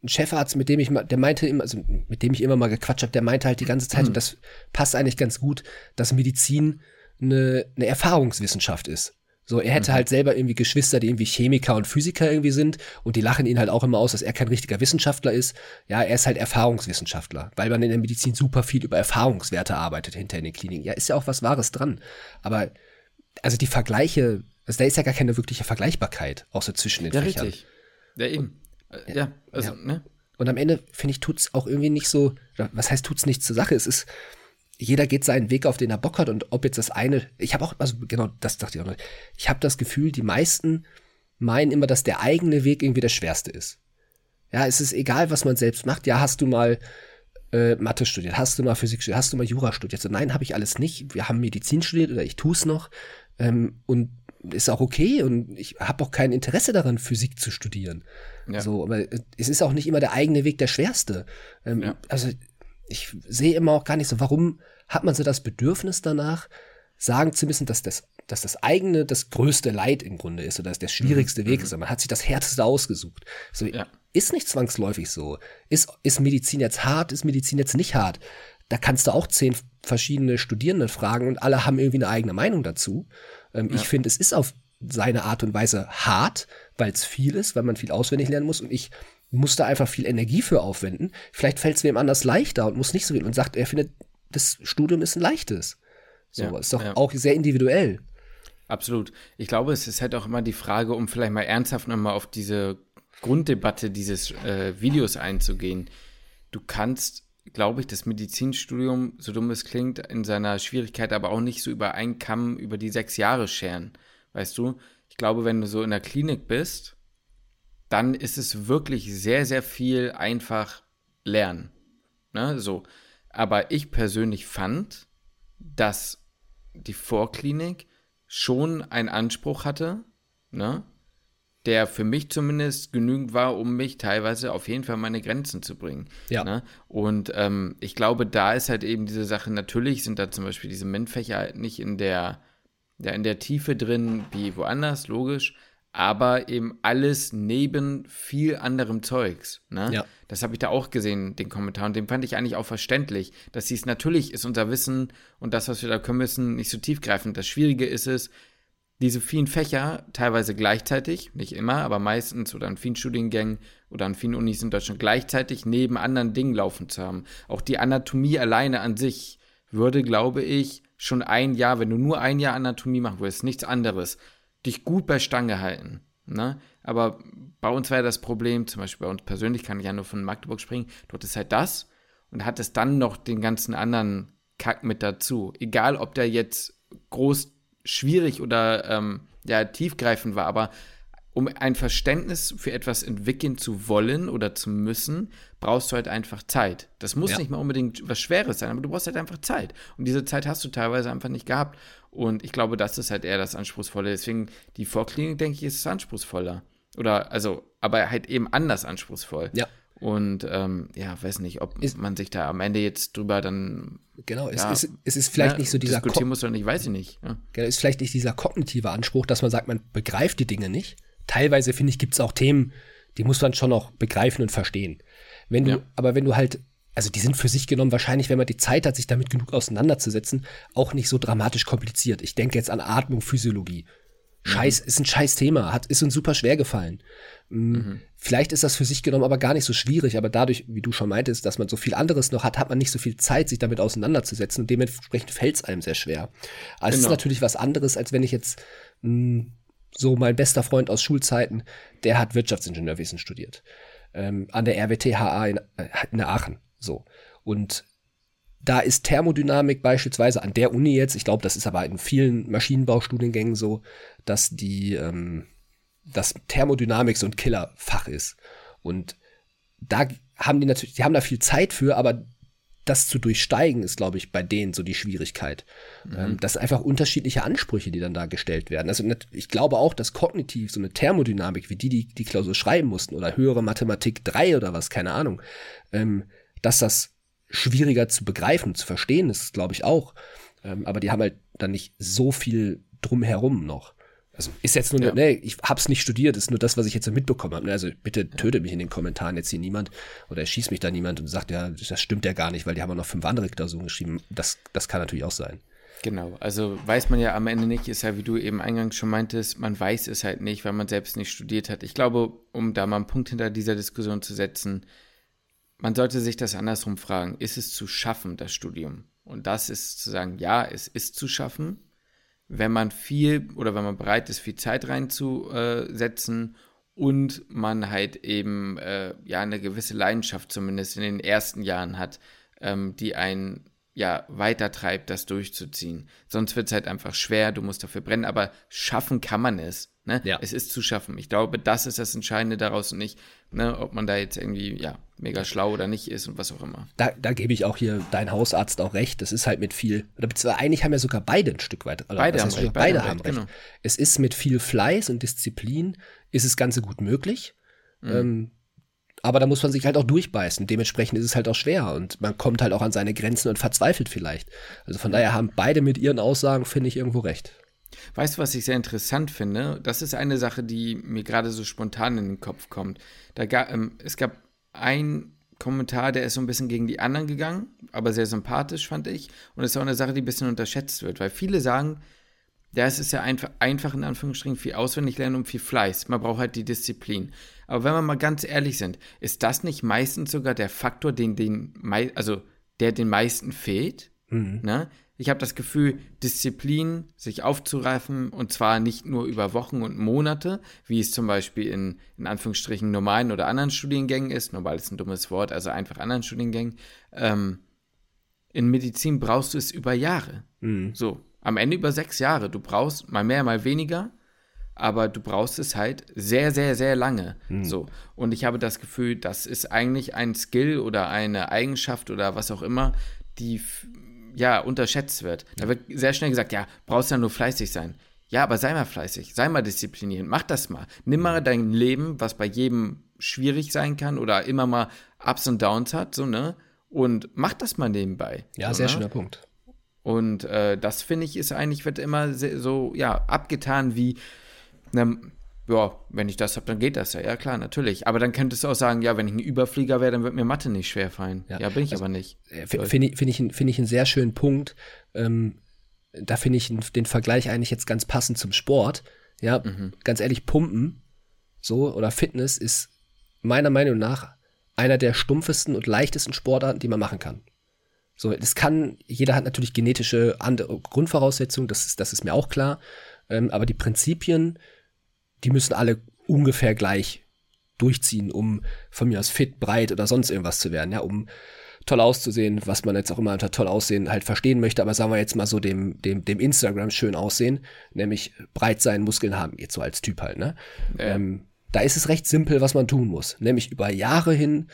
Speaker 1: ein Chefarzt, mit dem ich mal, der meinte immer, also mit dem ich immer mal gequatscht habe, der meinte halt die ganze Zeit,
Speaker 2: Mhm.
Speaker 1: und das passt eigentlich ganz gut, dass Medizin eine, eine Erfahrungswissenschaft ist. So, er
Speaker 2: Mhm.
Speaker 1: hätte halt selber irgendwie Geschwister, die irgendwie Chemiker und Physiker irgendwie sind und die lachen ihn halt auch immer aus, dass er kein richtiger Wissenschaftler ist. Ja, er ist halt Erfahrungswissenschaftler, weil man in der Medizin super viel über Erfahrungswerte arbeitet hinter in den Kliniken. Ja, ist ja auch was Wahres dran. Aber, also die Vergleiche, also da ist ja gar keine wirkliche Vergleichbarkeit, auch so zwischen den
Speaker 2: ja,
Speaker 1: Fächern.
Speaker 2: richtig. Ja, eben. Äh, Ja, also, ne?
Speaker 1: Und am Ende, finde ich, tut's auch irgendwie nicht so, was heißt, tut's nichts zur Sache? Es ist, jeder geht seinen Weg, auf den er Bock hat und ob jetzt das eine, ich habe auch, also genau, das dachte ich auch noch. Ich habe das Gefühl, die meisten meinen immer, dass der eigene Weg irgendwie der schwerste ist. Ja, es ist egal, was man selbst macht. Ja, hast du mal äh, Mathe studiert, hast du mal Physik studiert, hast du mal Jura studiert? So, nein, habe ich alles nicht. Wir haben Medizin studiert oder ich tue es noch. Ähm, und ist auch okay und ich habe auch kein Interesse daran, Physik zu studieren.
Speaker 2: Ja.
Speaker 1: So, aber es ist auch nicht immer der eigene Weg der schwerste. Ähm,
Speaker 2: Ja.
Speaker 1: Also ich sehe immer auch gar nicht so, warum hat man so das Bedürfnis danach, sagen zu müssen, dass das, dass das eigene das größte Leid im Grunde ist oder dass der schwierigste
Speaker 2: Mhm.
Speaker 1: Weg ist. Man hat sich das Härteste ausgesucht. So,
Speaker 2: Ja.
Speaker 1: ist nicht zwangsläufig so. Ist, ist Medizin jetzt hart, ist Medizin jetzt nicht hart? Da kannst du auch zehn verschiedene Studierende fragen und alle haben irgendwie eine eigene Meinung dazu. Ähm, ja. Ich finde, es ist auf seine Art und Weise hart, weil es viel ist, weil man viel auswendig lernen muss und ich muss da einfach viel Energie für aufwenden. Vielleicht fällt es wem anders leichter und muss nicht so viel und sagt, er findet, das Studium ist ein leichtes. So, ja, ist doch ja. auch sehr individuell.
Speaker 2: Absolut. Ich glaube, es ist halt auch immer die Frage, um vielleicht mal ernsthaft nochmal auf diese Grunddebatte dieses äh, Videos einzugehen. Du kannst, glaube ich, das Medizinstudium, so dumm es klingt, in seiner Schwierigkeit aber auch nicht so über einen Kamm über die sechs Jahre scheren. Weißt du? Ich glaube, wenn du so in der Klinik bist, dann ist es wirklich sehr, sehr viel einfach lernen. Ne? So. Aber ich persönlich fand, dass die Vorklinik schon einen Anspruch hatte, ne? der für mich zumindest genügend war, um mich teilweise auf jeden Fall meine Grenzen zu bringen. Ja. Ne? Und ähm, ich glaube, da ist halt eben diese Sache, natürlich sind da zum Beispiel diese MINT-Fächer halt nicht in der, ja, in der Tiefe drin wie woanders, logisch, aber eben alles neben viel anderem Zeugs. Ne? Ja. Das habe ich da auch gesehen, den Kommentar, und den fand ich eigentlich auch verständlich, dass sie es natürlich ist unser Wissen und das, was wir da können müssen, nicht so tiefgreifend. Das Schwierige ist es, diese vielen Fächer teilweise gleichzeitig, nicht immer, aber meistens oder an vielen Studiengängen oder an vielen Unis in Deutschland gleichzeitig neben anderen Dingen laufen zu haben. Auch die Anatomie alleine an sich würde, glaube ich, schon ein Jahr, wenn du nur ein Jahr Anatomie machen würdest, nichts anderes, dich gut bei Stange halten. Ne? Aber bei uns wäre das Problem, zum Beispiel bei uns persönlich, kann ich ja nur von Magdeburg springen, dort ist halt das und hat es dann noch den ganzen anderen Kack mit dazu. Egal, ob der jetzt groß, schwierig oder ähm, ja, tiefgreifend war, aber um ein Verständnis für etwas entwickeln zu wollen oder zu müssen, brauchst du halt einfach Zeit. Das muss ja. nicht mal unbedingt was Schweres sein, aber du brauchst halt einfach Zeit. Und diese Zeit hast du teilweise einfach nicht gehabt. Und ich glaube, das ist halt eher das Anspruchsvolle. Deswegen, die Vorklinik, denke ich, ist es anspruchsvoller. Oder, also, aber halt eben anders anspruchsvoll.
Speaker 1: Ja.
Speaker 2: Und ähm, ja, weiß nicht, ob ist, man sich da am Ende jetzt drüber dann.
Speaker 1: Genau, es, ja, ist, es ist vielleicht ja, nicht so dieser.
Speaker 2: Diskutieren muss oder nicht, weiß ich nicht.
Speaker 1: Ja. Genau, ist vielleicht nicht dieser kognitive Anspruch, dass man sagt, man begreift die Dinge nicht. Teilweise, finde ich, gibt es auch Themen, die muss man schon noch begreifen und verstehen. Wenn du, aber wenn du halt also die sind für sich genommen wahrscheinlich, wenn man die Zeit hat, sich damit genug auseinanderzusetzen, auch nicht so dramatisch kompliziert. Ich denke jetzt an Atmung, Physiologie. Scheiß, mhm. ist ein scheiß Thema, hat, ist uns super schwer gefallen. Mm, mhm. Vielleicht ist das für sich genommen aber gar nicht so schwierig, aber dadurch, wie du schon meintest, dass man so viel anderes noch hat, hat man nicht so viel Zeit, sich damit auseinanderzusetzen und dementsprechend fällt es einem sehr schwer. Also genau. es ist natürlich was anderes, als wenn ich jetzt mh, mm, so mein bester Freund aus Schulzeiten, der hat Wirtschaftsingenieurwesen studiert. Ähm, an der RWTHA in, äh, in Aachen. So. Und da ist Thermodynamik beispielsweise an der Uni jetzt, ich glaube, das ist aber in vielen Maschinenbaustudiengängen so, dass die, ähm, dass Thermodynamik so ein Killerfach ist. Und da haben die natürlich, die haben da viel Zeit für, aber das zu durchsteigen ist, glaube ich, bei denen so die Schwierigkeit. Mhm. Ähm, das sind einfach unterschiedliche Ansprüche, die dann da gestellt werden. Also ich glaube auch, dass kognitiv so eine Thermodynamik, wie die, die die Klausur schreiben mussten, oder höhere Mathematik 3 oder was, keine Ahnung, ähm, dass das schwieriger zu begreifen, zu verstehen ist, glaube ich auch. Ähm, aber die haben halt dann nicht so viel drumherum noch. Also ist jetzt nur, ja. nee, ich hab's nicht studiert, ist nur das, was ich jetzt so mitbekommen habe. Also bitte töte mich in den Kommentaren jetzt hier niemand oder schießt mich da niemand und sagt, ja, das stimmt ja gar nicht, weil die haben ja noch fünf andere Klausuren geschrieben. Das, das kann natürlich auch sein.
Speaker 2: Genau, also weiß man ja am Ende nicht, ist ja, wie du eben eingangs schon meintest, man weiß es halt nicht, weil man selbst nicht studiert hat. Ich glaube, um da mal einen Punkt hinter dieser Diskussion zu setzen, man sollte sich das andersrum fragen. Ist es zu schaffen, das Studium? Und das ist zu sagen, ja, es ist zu schaffen, wenn man viel oder wenn man bereit ist, viel Zeit reinzusetzen und man halt eben äh, ja eine gewisse Leidenschaft zumindest in den ersten Jahren hat, ähm, die einen ja weiter treibt, das durchzuziehen. Sonst wird es halt einfach schwer, du musst dafür brennen, aber schaffen kann man es. Ne? Ja. Es ist zu schaffen. Ich glaube, das ist das Entscheidende daraus und nicht, ne, ob man da jetzt irgendwie, ja, mega schlau oder nicht ist und was auch immer.
Speaker 1: Da, da gebe ich auch hier dein Hausarzt auch recht. Das ist halt mit viel, oder beziehungsweise eigentlich haben ja sogar beide ein Stück weit.
Speaker 2: Beide, haben recht,
Speaker 1: beide, beide haben recht. Genau. Es ist mit viel Fleiß und Disziplin, ist das Ganze gut möglich. Mhm. Ähm, aber da muss man sich halt auch durchbeißen. Dementsprechend ist es halt auch schwer und man kommt halt auch an seine Grenzen und verzweifelt vielleicht. Also von daher haben beide mit ihren Aussagen, finde ich, irgendwo recht.
Speaker 2: Weißt du, was ich sehr interessant finde? Das ist eine Sache, die mir gerade so spontan in den Kopf kommt. Da ga, ähm, es gab ein Kommentar, der ist so ein bisschen gegen die anderen gegangen, aber sehr sympathisch, fand ich. Und es ist auch eine Sache, die ein bisschen unterschätzt wird, weil viele sagen, ja, es ist ja einfach, einfach in Anführungsstrichen viel auswendig lernen und viel Fleiß. Man braucht halt die Disziplin. Aber wenn wir mal ganz ehrlich sind, ist das nicht meistens sogar der Faktor, den den, also der den meisten fehlt? Mhm. Ne? Ich habe das Gefühl, Disziplin, sich aufzureifen und zwar nicht nur über Wochen und Monate, wie es zum Beispiel in, in Anführungsstrichen normalen oder anderen Studiengängen ist. Normal ist ein dummes Wort, also einfach anderen Studiengängen. Ähm, in Medizin brauchst du es über Jahre. Mhm. So, am Ende über sechs Jahre. Du brauchst mal mehr, mal weniger, aber du brauchst es halt sehr, sehr, sehr lange. Mhm. So. Und ich habe das Gefühl, das ist eigentlich ein Skill oder eine Eigenschaft oder was auch immer, die ja, unterschätzt wird. Da wird sehr schnell gesagt, ja, brauchst ja nur fleißig sein. Ja, aber sei mal fleißig, sei mal diszipliniert, mach das mal. Nimm mal dein Leben, was bei jedem schwierig sein kann oder immer mal Ups und Downs hat, so, ne? Und mach das mal nebenbei.
Speaker 1: Ja,
Speaker 2: so,
Speaker 1: sehr
Speaker 2: ne?
Speaker 1: schöner Punkt.
Speaker 2: Und äh, das finde ich ist eigentlich, wird immer so, ja, abgetan wie, ne, ja, wenn ich das habe, dann geht das ja. Ja, klar, natürlich. Aber dann könntest du auch sagen, ja, wenn ich ein Überflieger wäre, dann wird mir Mathe nicht schwer fallen. Ja, ja bin ich also, aber nicht.
Speaker 1: Äh, finde ich, find ich, find ich einen sehr schönen Punkt. Ähm, da finde ich den Vergleich eigentlich jetzt ganz passend zum Sport. Ja, mhm. ganz ehrlich, Pumpen, so, oder Fitness ist meiner Meinung nach einer der stumpfesten und leichtesten Sportarten, die man machen kann. So, das kann, jeder hat natürlich genetische andere Grundvoraussetzungen, das ist, das ist mir auch klar. Ähm, aber die Prinzipien, die müssen alle ungefähr gleich durchziehen, um von mir aus fit, breit oder sonst irgendwas zu werden, ja, um toll auszusehen, was man jetzt auch immer unter toll aussehen halt verstehen möchte, aber sagen wir jetzt mal so dem, dem, dem Instagram schön aussehen, nämlich breit sein, Muskeln haben, jetzt so als Typ halt, ne? Ja. Ähm, da ist es recht simpel, was man tun muss, nämlich über Jahre hin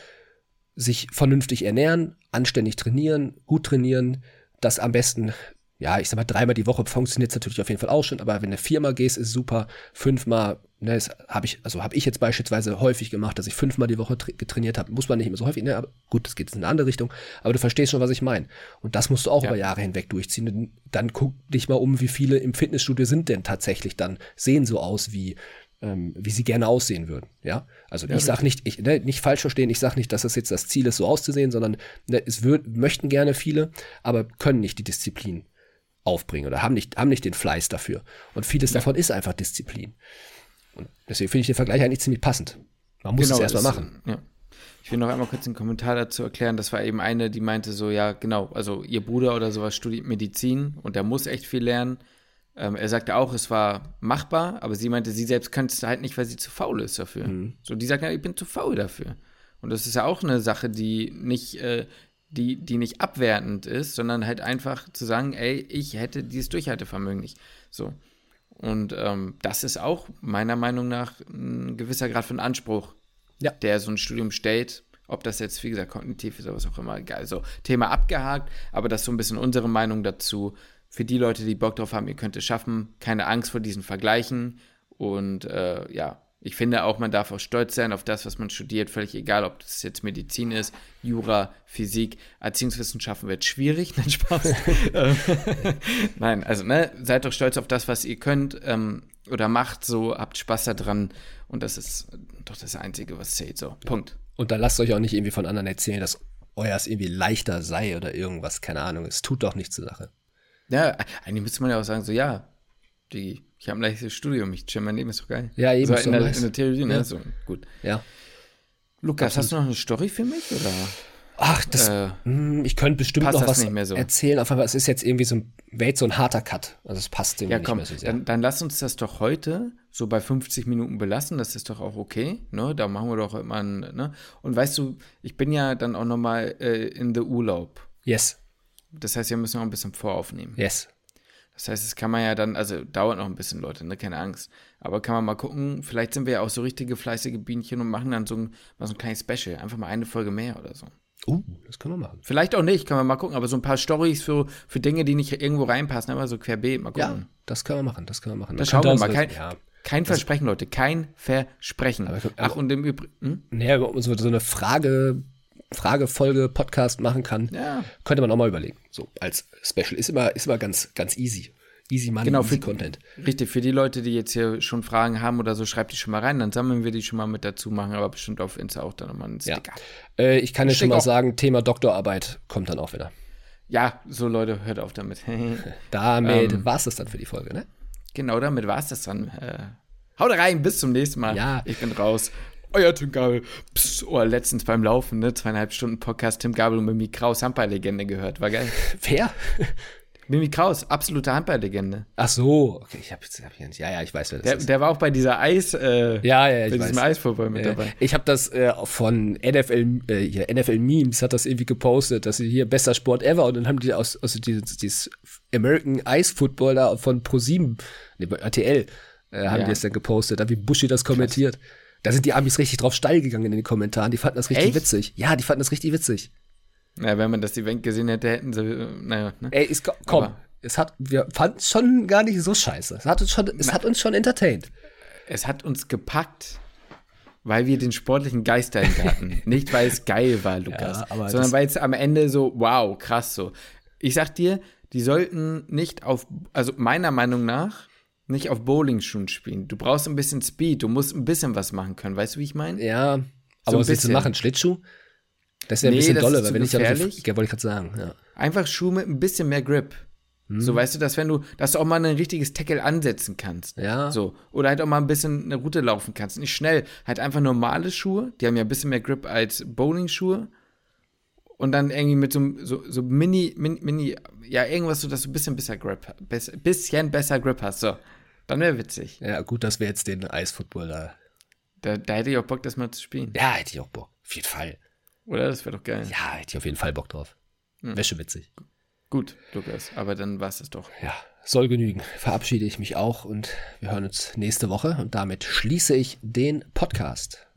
Speaker 1: sich vernünftig ernähren, anständig trainieren, gut trainieren, das am besten ja, ich sag mal, dreimal die Woche funktioniert es natürlich auf jeden Fall auch schon, aber wenn du viermal gehst, ist super. Fünfmal, ne, das habe ich, also habe ich jetzt beispielsweise häufig gemacht, dass ich fünfmal die Woche tra getrainiert habe. Muss man nicht immer so häufig, ne, aber gut, das geht in eine andere Richtung. Aber du verstehst schon, was ich meine. Und das musst du auch ja. über Jahre hinweg durchziehen. Dann guck dich mal um, wie viele im Fitnessstudio sind denn tatsächlich dann, sehen so aus wie, ähm, wie sie gerne aussehen würden. Ja, also ja, ich sage nicht, ich, ne, nicht falsch verstehen, ich sage nicht, dass das jetzt das Ziel ist, so auszusehen, sondern ne, es würd, möchten gerne viele, aber können nicht die Disziplin aufbringen oder haben nicht, haben nicht den Fleiß dafür. Und vieles ja. davon ist einfach Disziplin. Und deswegen finde ich den Vergleich eigentlich ziemlich passend. Man muss genau, es erstmal machen.
Speaker 2: Ja. Ich will noch einmal kurz einen Kommentar dazu erklären. Das war eben eine, die meinte so, ja, genau, also ihr Bruder oder sowas studiert Medizin und der muss echt viel lernen. Ähm, er sagte auch, es war machbar, aber sie meinte, sie selbst könnte es halt nicht, weil sie zu faul ist dafür. Mhm. So, die sagt, ja, ich bin zu faul dafür. Und das ist ja auch eine Sache, die nicht äh, die, die nicht abwertend ist, sondern halt einfach zu sagen, ey, ich hätte dieses Durchhaltevermögen nicht. So. Und ähm, das ist auch meiner Meinung nach ein gewisser Grad von Anspruch, ja. der so ein Studium stellt. Ob das jetzt, wie gesagt, kognitiv ist oder was auch immer, egal. So, Thema abgehakt, aber das ist so ein bisschen unsere Meinung dazu. Für die Leute, die Bock drauf haben, ihr könnt es schaffen. Keine Angst vor diesen Vergleichen. Und äh, ja, ich finde auch, man darf auch stolz sein auf das, was man studiert, völlig egal, ob das jetzt Medizin ist, Jura, Physik, Erziehungswissenschaften wird schwierig, [laughs] nein, Spaß. Ähm, [laughs] nein, also ne, seid doch stolz auf das, was ihr könnt ähm, oder macht, so habt Spaß daran und das ist doch das Einzige, was zählt, so, Punkt.
Speaker 1: Und da lasst euch auch nicht irgendwie von anderen erzählen, dass euer irgendwie leichter sei oder irgendwas, keine Ahnung, es tut doch nichts zur Sache.
Speaker 2: Ja, eigentlich müsste man ja auch sagen, so ja, die ich habe ein leichtes Studium, ich chill mein Leben, ist doch geil.
Speaker 1: Ja, eben.
Speaker 2: Also in, der, in der Theorie, ne? Ja. So, gut.
Speaker 1: Ja.
Speaker 2: Lukas, Absolut. hast du noch eine Story für mich? Oder?
Speaker 1: Ach, das, äh, hm, ich könnte bestimmt noch was so. erzählen, aber es ist jetzt irgendwie so ein, wäre so ein harter Cut. Also es passt irgendwie ja, komm, nicht mehr so sehr.
Speaker 2: Dann, dann lass uns das doch heute so bei 50 Minuten belassen, das ist doch auch okay, ne? Da machen wir doch immer ein, ne? Und weißt du, ich bin ja dann auch nochmal äh, in the Urlaub.
Speaker 1: Yes.
Speaker 2: Das heißt, wir müssen noch ein bisschen voraufnehmen.
Speaker 1: Yes.
Speaker 2: Das heißt, es kann man ja dann, also dauert noch ein bisschen, Leute, ne? Keine Angst. Aber kann man mal gucken, vielleicht sind wir ja auch so richtige fleißige Bienchen und machen dann so ein, mal so ein kleines Special. Einfach mal eine Folge mehr oder so.
Speaker 1: Uh, das kann man machen.
Speaker 2: Vielleicht auch nicht, kann man mal gucken, aber so ein paar Stories für, für Dinge, die nicht irgendwo reinpassen, aber so querbeet, mal gucken.
Speaker 1: Ja, das kann man machen, das kann man machen.
Speaker 2: Das, das schauen wir mal. Kein, ja, kein Versprechen, Leute, kein Versprechen. Aber, Ach, und im Übrigen. Hm?
Speaker 1: Naja, so, so eine Frage Fragefolge Podcast machen kann, ja. könnte man auch mal überlegen. So als Special ist immer ist immer ganz ganz easy. Easy Money,
Speaker 2: Genau,
Speaker 1: easy
Speaker 2: für-
Speaker 1: Content.
Speaker 2: Richtig, für die Leute, die jetzt hier schon Fragen haben oder so, schreibt die schon mal rein, dann sammeln wir die schon mal mit dazu, machen aber bestimmt auf Insta auch dann nochmal einen
Speaker 1: Ja.
Speaker 2: Sticker.
Speaker 1: Äh, ich kann dir schon mal sagen, Thema Doktorarbeit kommt dann auch wieder.
Speaker 2: Ja, so Leute, hört auf damit. [laughs]
Speaker 1: Damit
Speaker 2: Ähm.
Speaker 1: war's das dann für die Folge, ne?
Speaker 2: genau, damit war es das dann. Äh, haut rein, bis zum nächsten Mal.
Speaker 1: Ja.
Speaker 2: Ich bin raus. Euer Tim Gabel. Psst, oh, letztens beim Laufen, ne? Zweieinhalb Stunden Podcast Tim Gabel und Mimi Kraus, Handball-Legende gehört. War geil.
Speaker 1: Wer? [laughs]
Speaker 2: Mimi Kraus, absolute Handball-Legende.
Speaker 1: Ach so, okay, ich hab jetzt, hab ich nicht. Ja, ja, ich weiß, wer das
Speaker 2: Der,
Speaker 1: ist.
Speaker 2: der war auch bei dieser Eis, äh,
Speaker 1: ja, ja, ich
Speaker 2: bei diesem
Speaker 1: weiß.
Speaker 2: Eisfußball mit
Speaker 1: Äh,
Speaker 2: dabei.
Speaker 1: Ich habe das äh, von NFL, äh, hier, NFL Memes hat das irgendwie gepostet, dass sie hier bester Sport ever und dann haben die aus, aus dieses, dieses American Ice Football da von Pro7, nee, bei RTL, äh, haben
Speaker 2: Ja.
Speaker 1: die es dann gepostet, da wie Bushi das kommentiert. Da sind die Amis richtig drauf steil gegangen in den Kommentaren, die fanden das richtig
Speaker 2: Echt?
Speaker 1: witzig. Ja, die fanden das richtig witzig.
Speaker 2: Ja, wenn man das Event gesehen hätte, hätten sie, äh, naja, ne?
Speaker 1: Ey, ist, komm,
Speaker 2: Aber-
Speaker 1: es hat, wir fanden es schon gar nicht so scheiße. Es hat uns schon, es hat uns schon entertained.
Speaker 2: Es hat uns gepackt, weil wir den sportlichen Geist dahinter hatten. [laughs] Nicht, weil es geil war, Lukas.
Speaker 1: Ja,
Speaker 2: sondern weil es am Ende so, wow, krass so. Ich sag dir, die sollten nicht auf, also meiner Meinung nach, nicht auf Bowlingschuhen spielen. Du brauchst ein bisschen Speed, du musst ein bisschen was machen können. Weißt du, wie ich meine?
Speaker 1: Ja,
Speaker 2: ein
Speaker 1: aber was willst du machen? Schlittschuh? Das wäre ein
Speaker 2: Nee,
Speaker 1: bisschen dolle, weil wenn ich aber so, ja, wollte ich gerade sagen, ja.
Speaker 2: Einfach Schuhe mit ein bisschen mehr Grip.
Speaker 1: Hm.
Speaker 2: So, weißt du, dass wenn du, dass du auch mal ein richtiges Tackle ansetzen kannst.
Speaker 1: Ja.
Speaker 2: So. Oder halt auch mal ein bisschen eine Route laufen kannst. Nicht schnell. Halt einfach normale Schuhe. Die haben ja ein bisschen mehr Grip als Bowling-Schuhe. Und dann irgendwie mit so, so, so Mini, Mini, Mini, ja, irgendwas, so dass du ein bisschen besser Grip, bisschen besser Grip hast. So. Dann wäre witzig.
Speaker 1: Ja, gut, dass wir jetzt den Eisfootball da.
Speaker 2: Da, da hätte ich auch Bock, das mal zu spielen.
Speaker 1: Ja, hätte ich auch Bock. Auf jeden Fall.
Speaker 2: Oder? Das wäre doch geil.
Speaker 1: Ja, hätte ich auf jeden Fall Bock drauf. Wäre schon witzig.
Speaker 2: Gut, Lukas. Aber dann war es das doch.
Speaker 1: Ja, soll genügen. Verabschiede ich mich auch und wir hören uns nächste Woche und damit schließe ich den Podcast.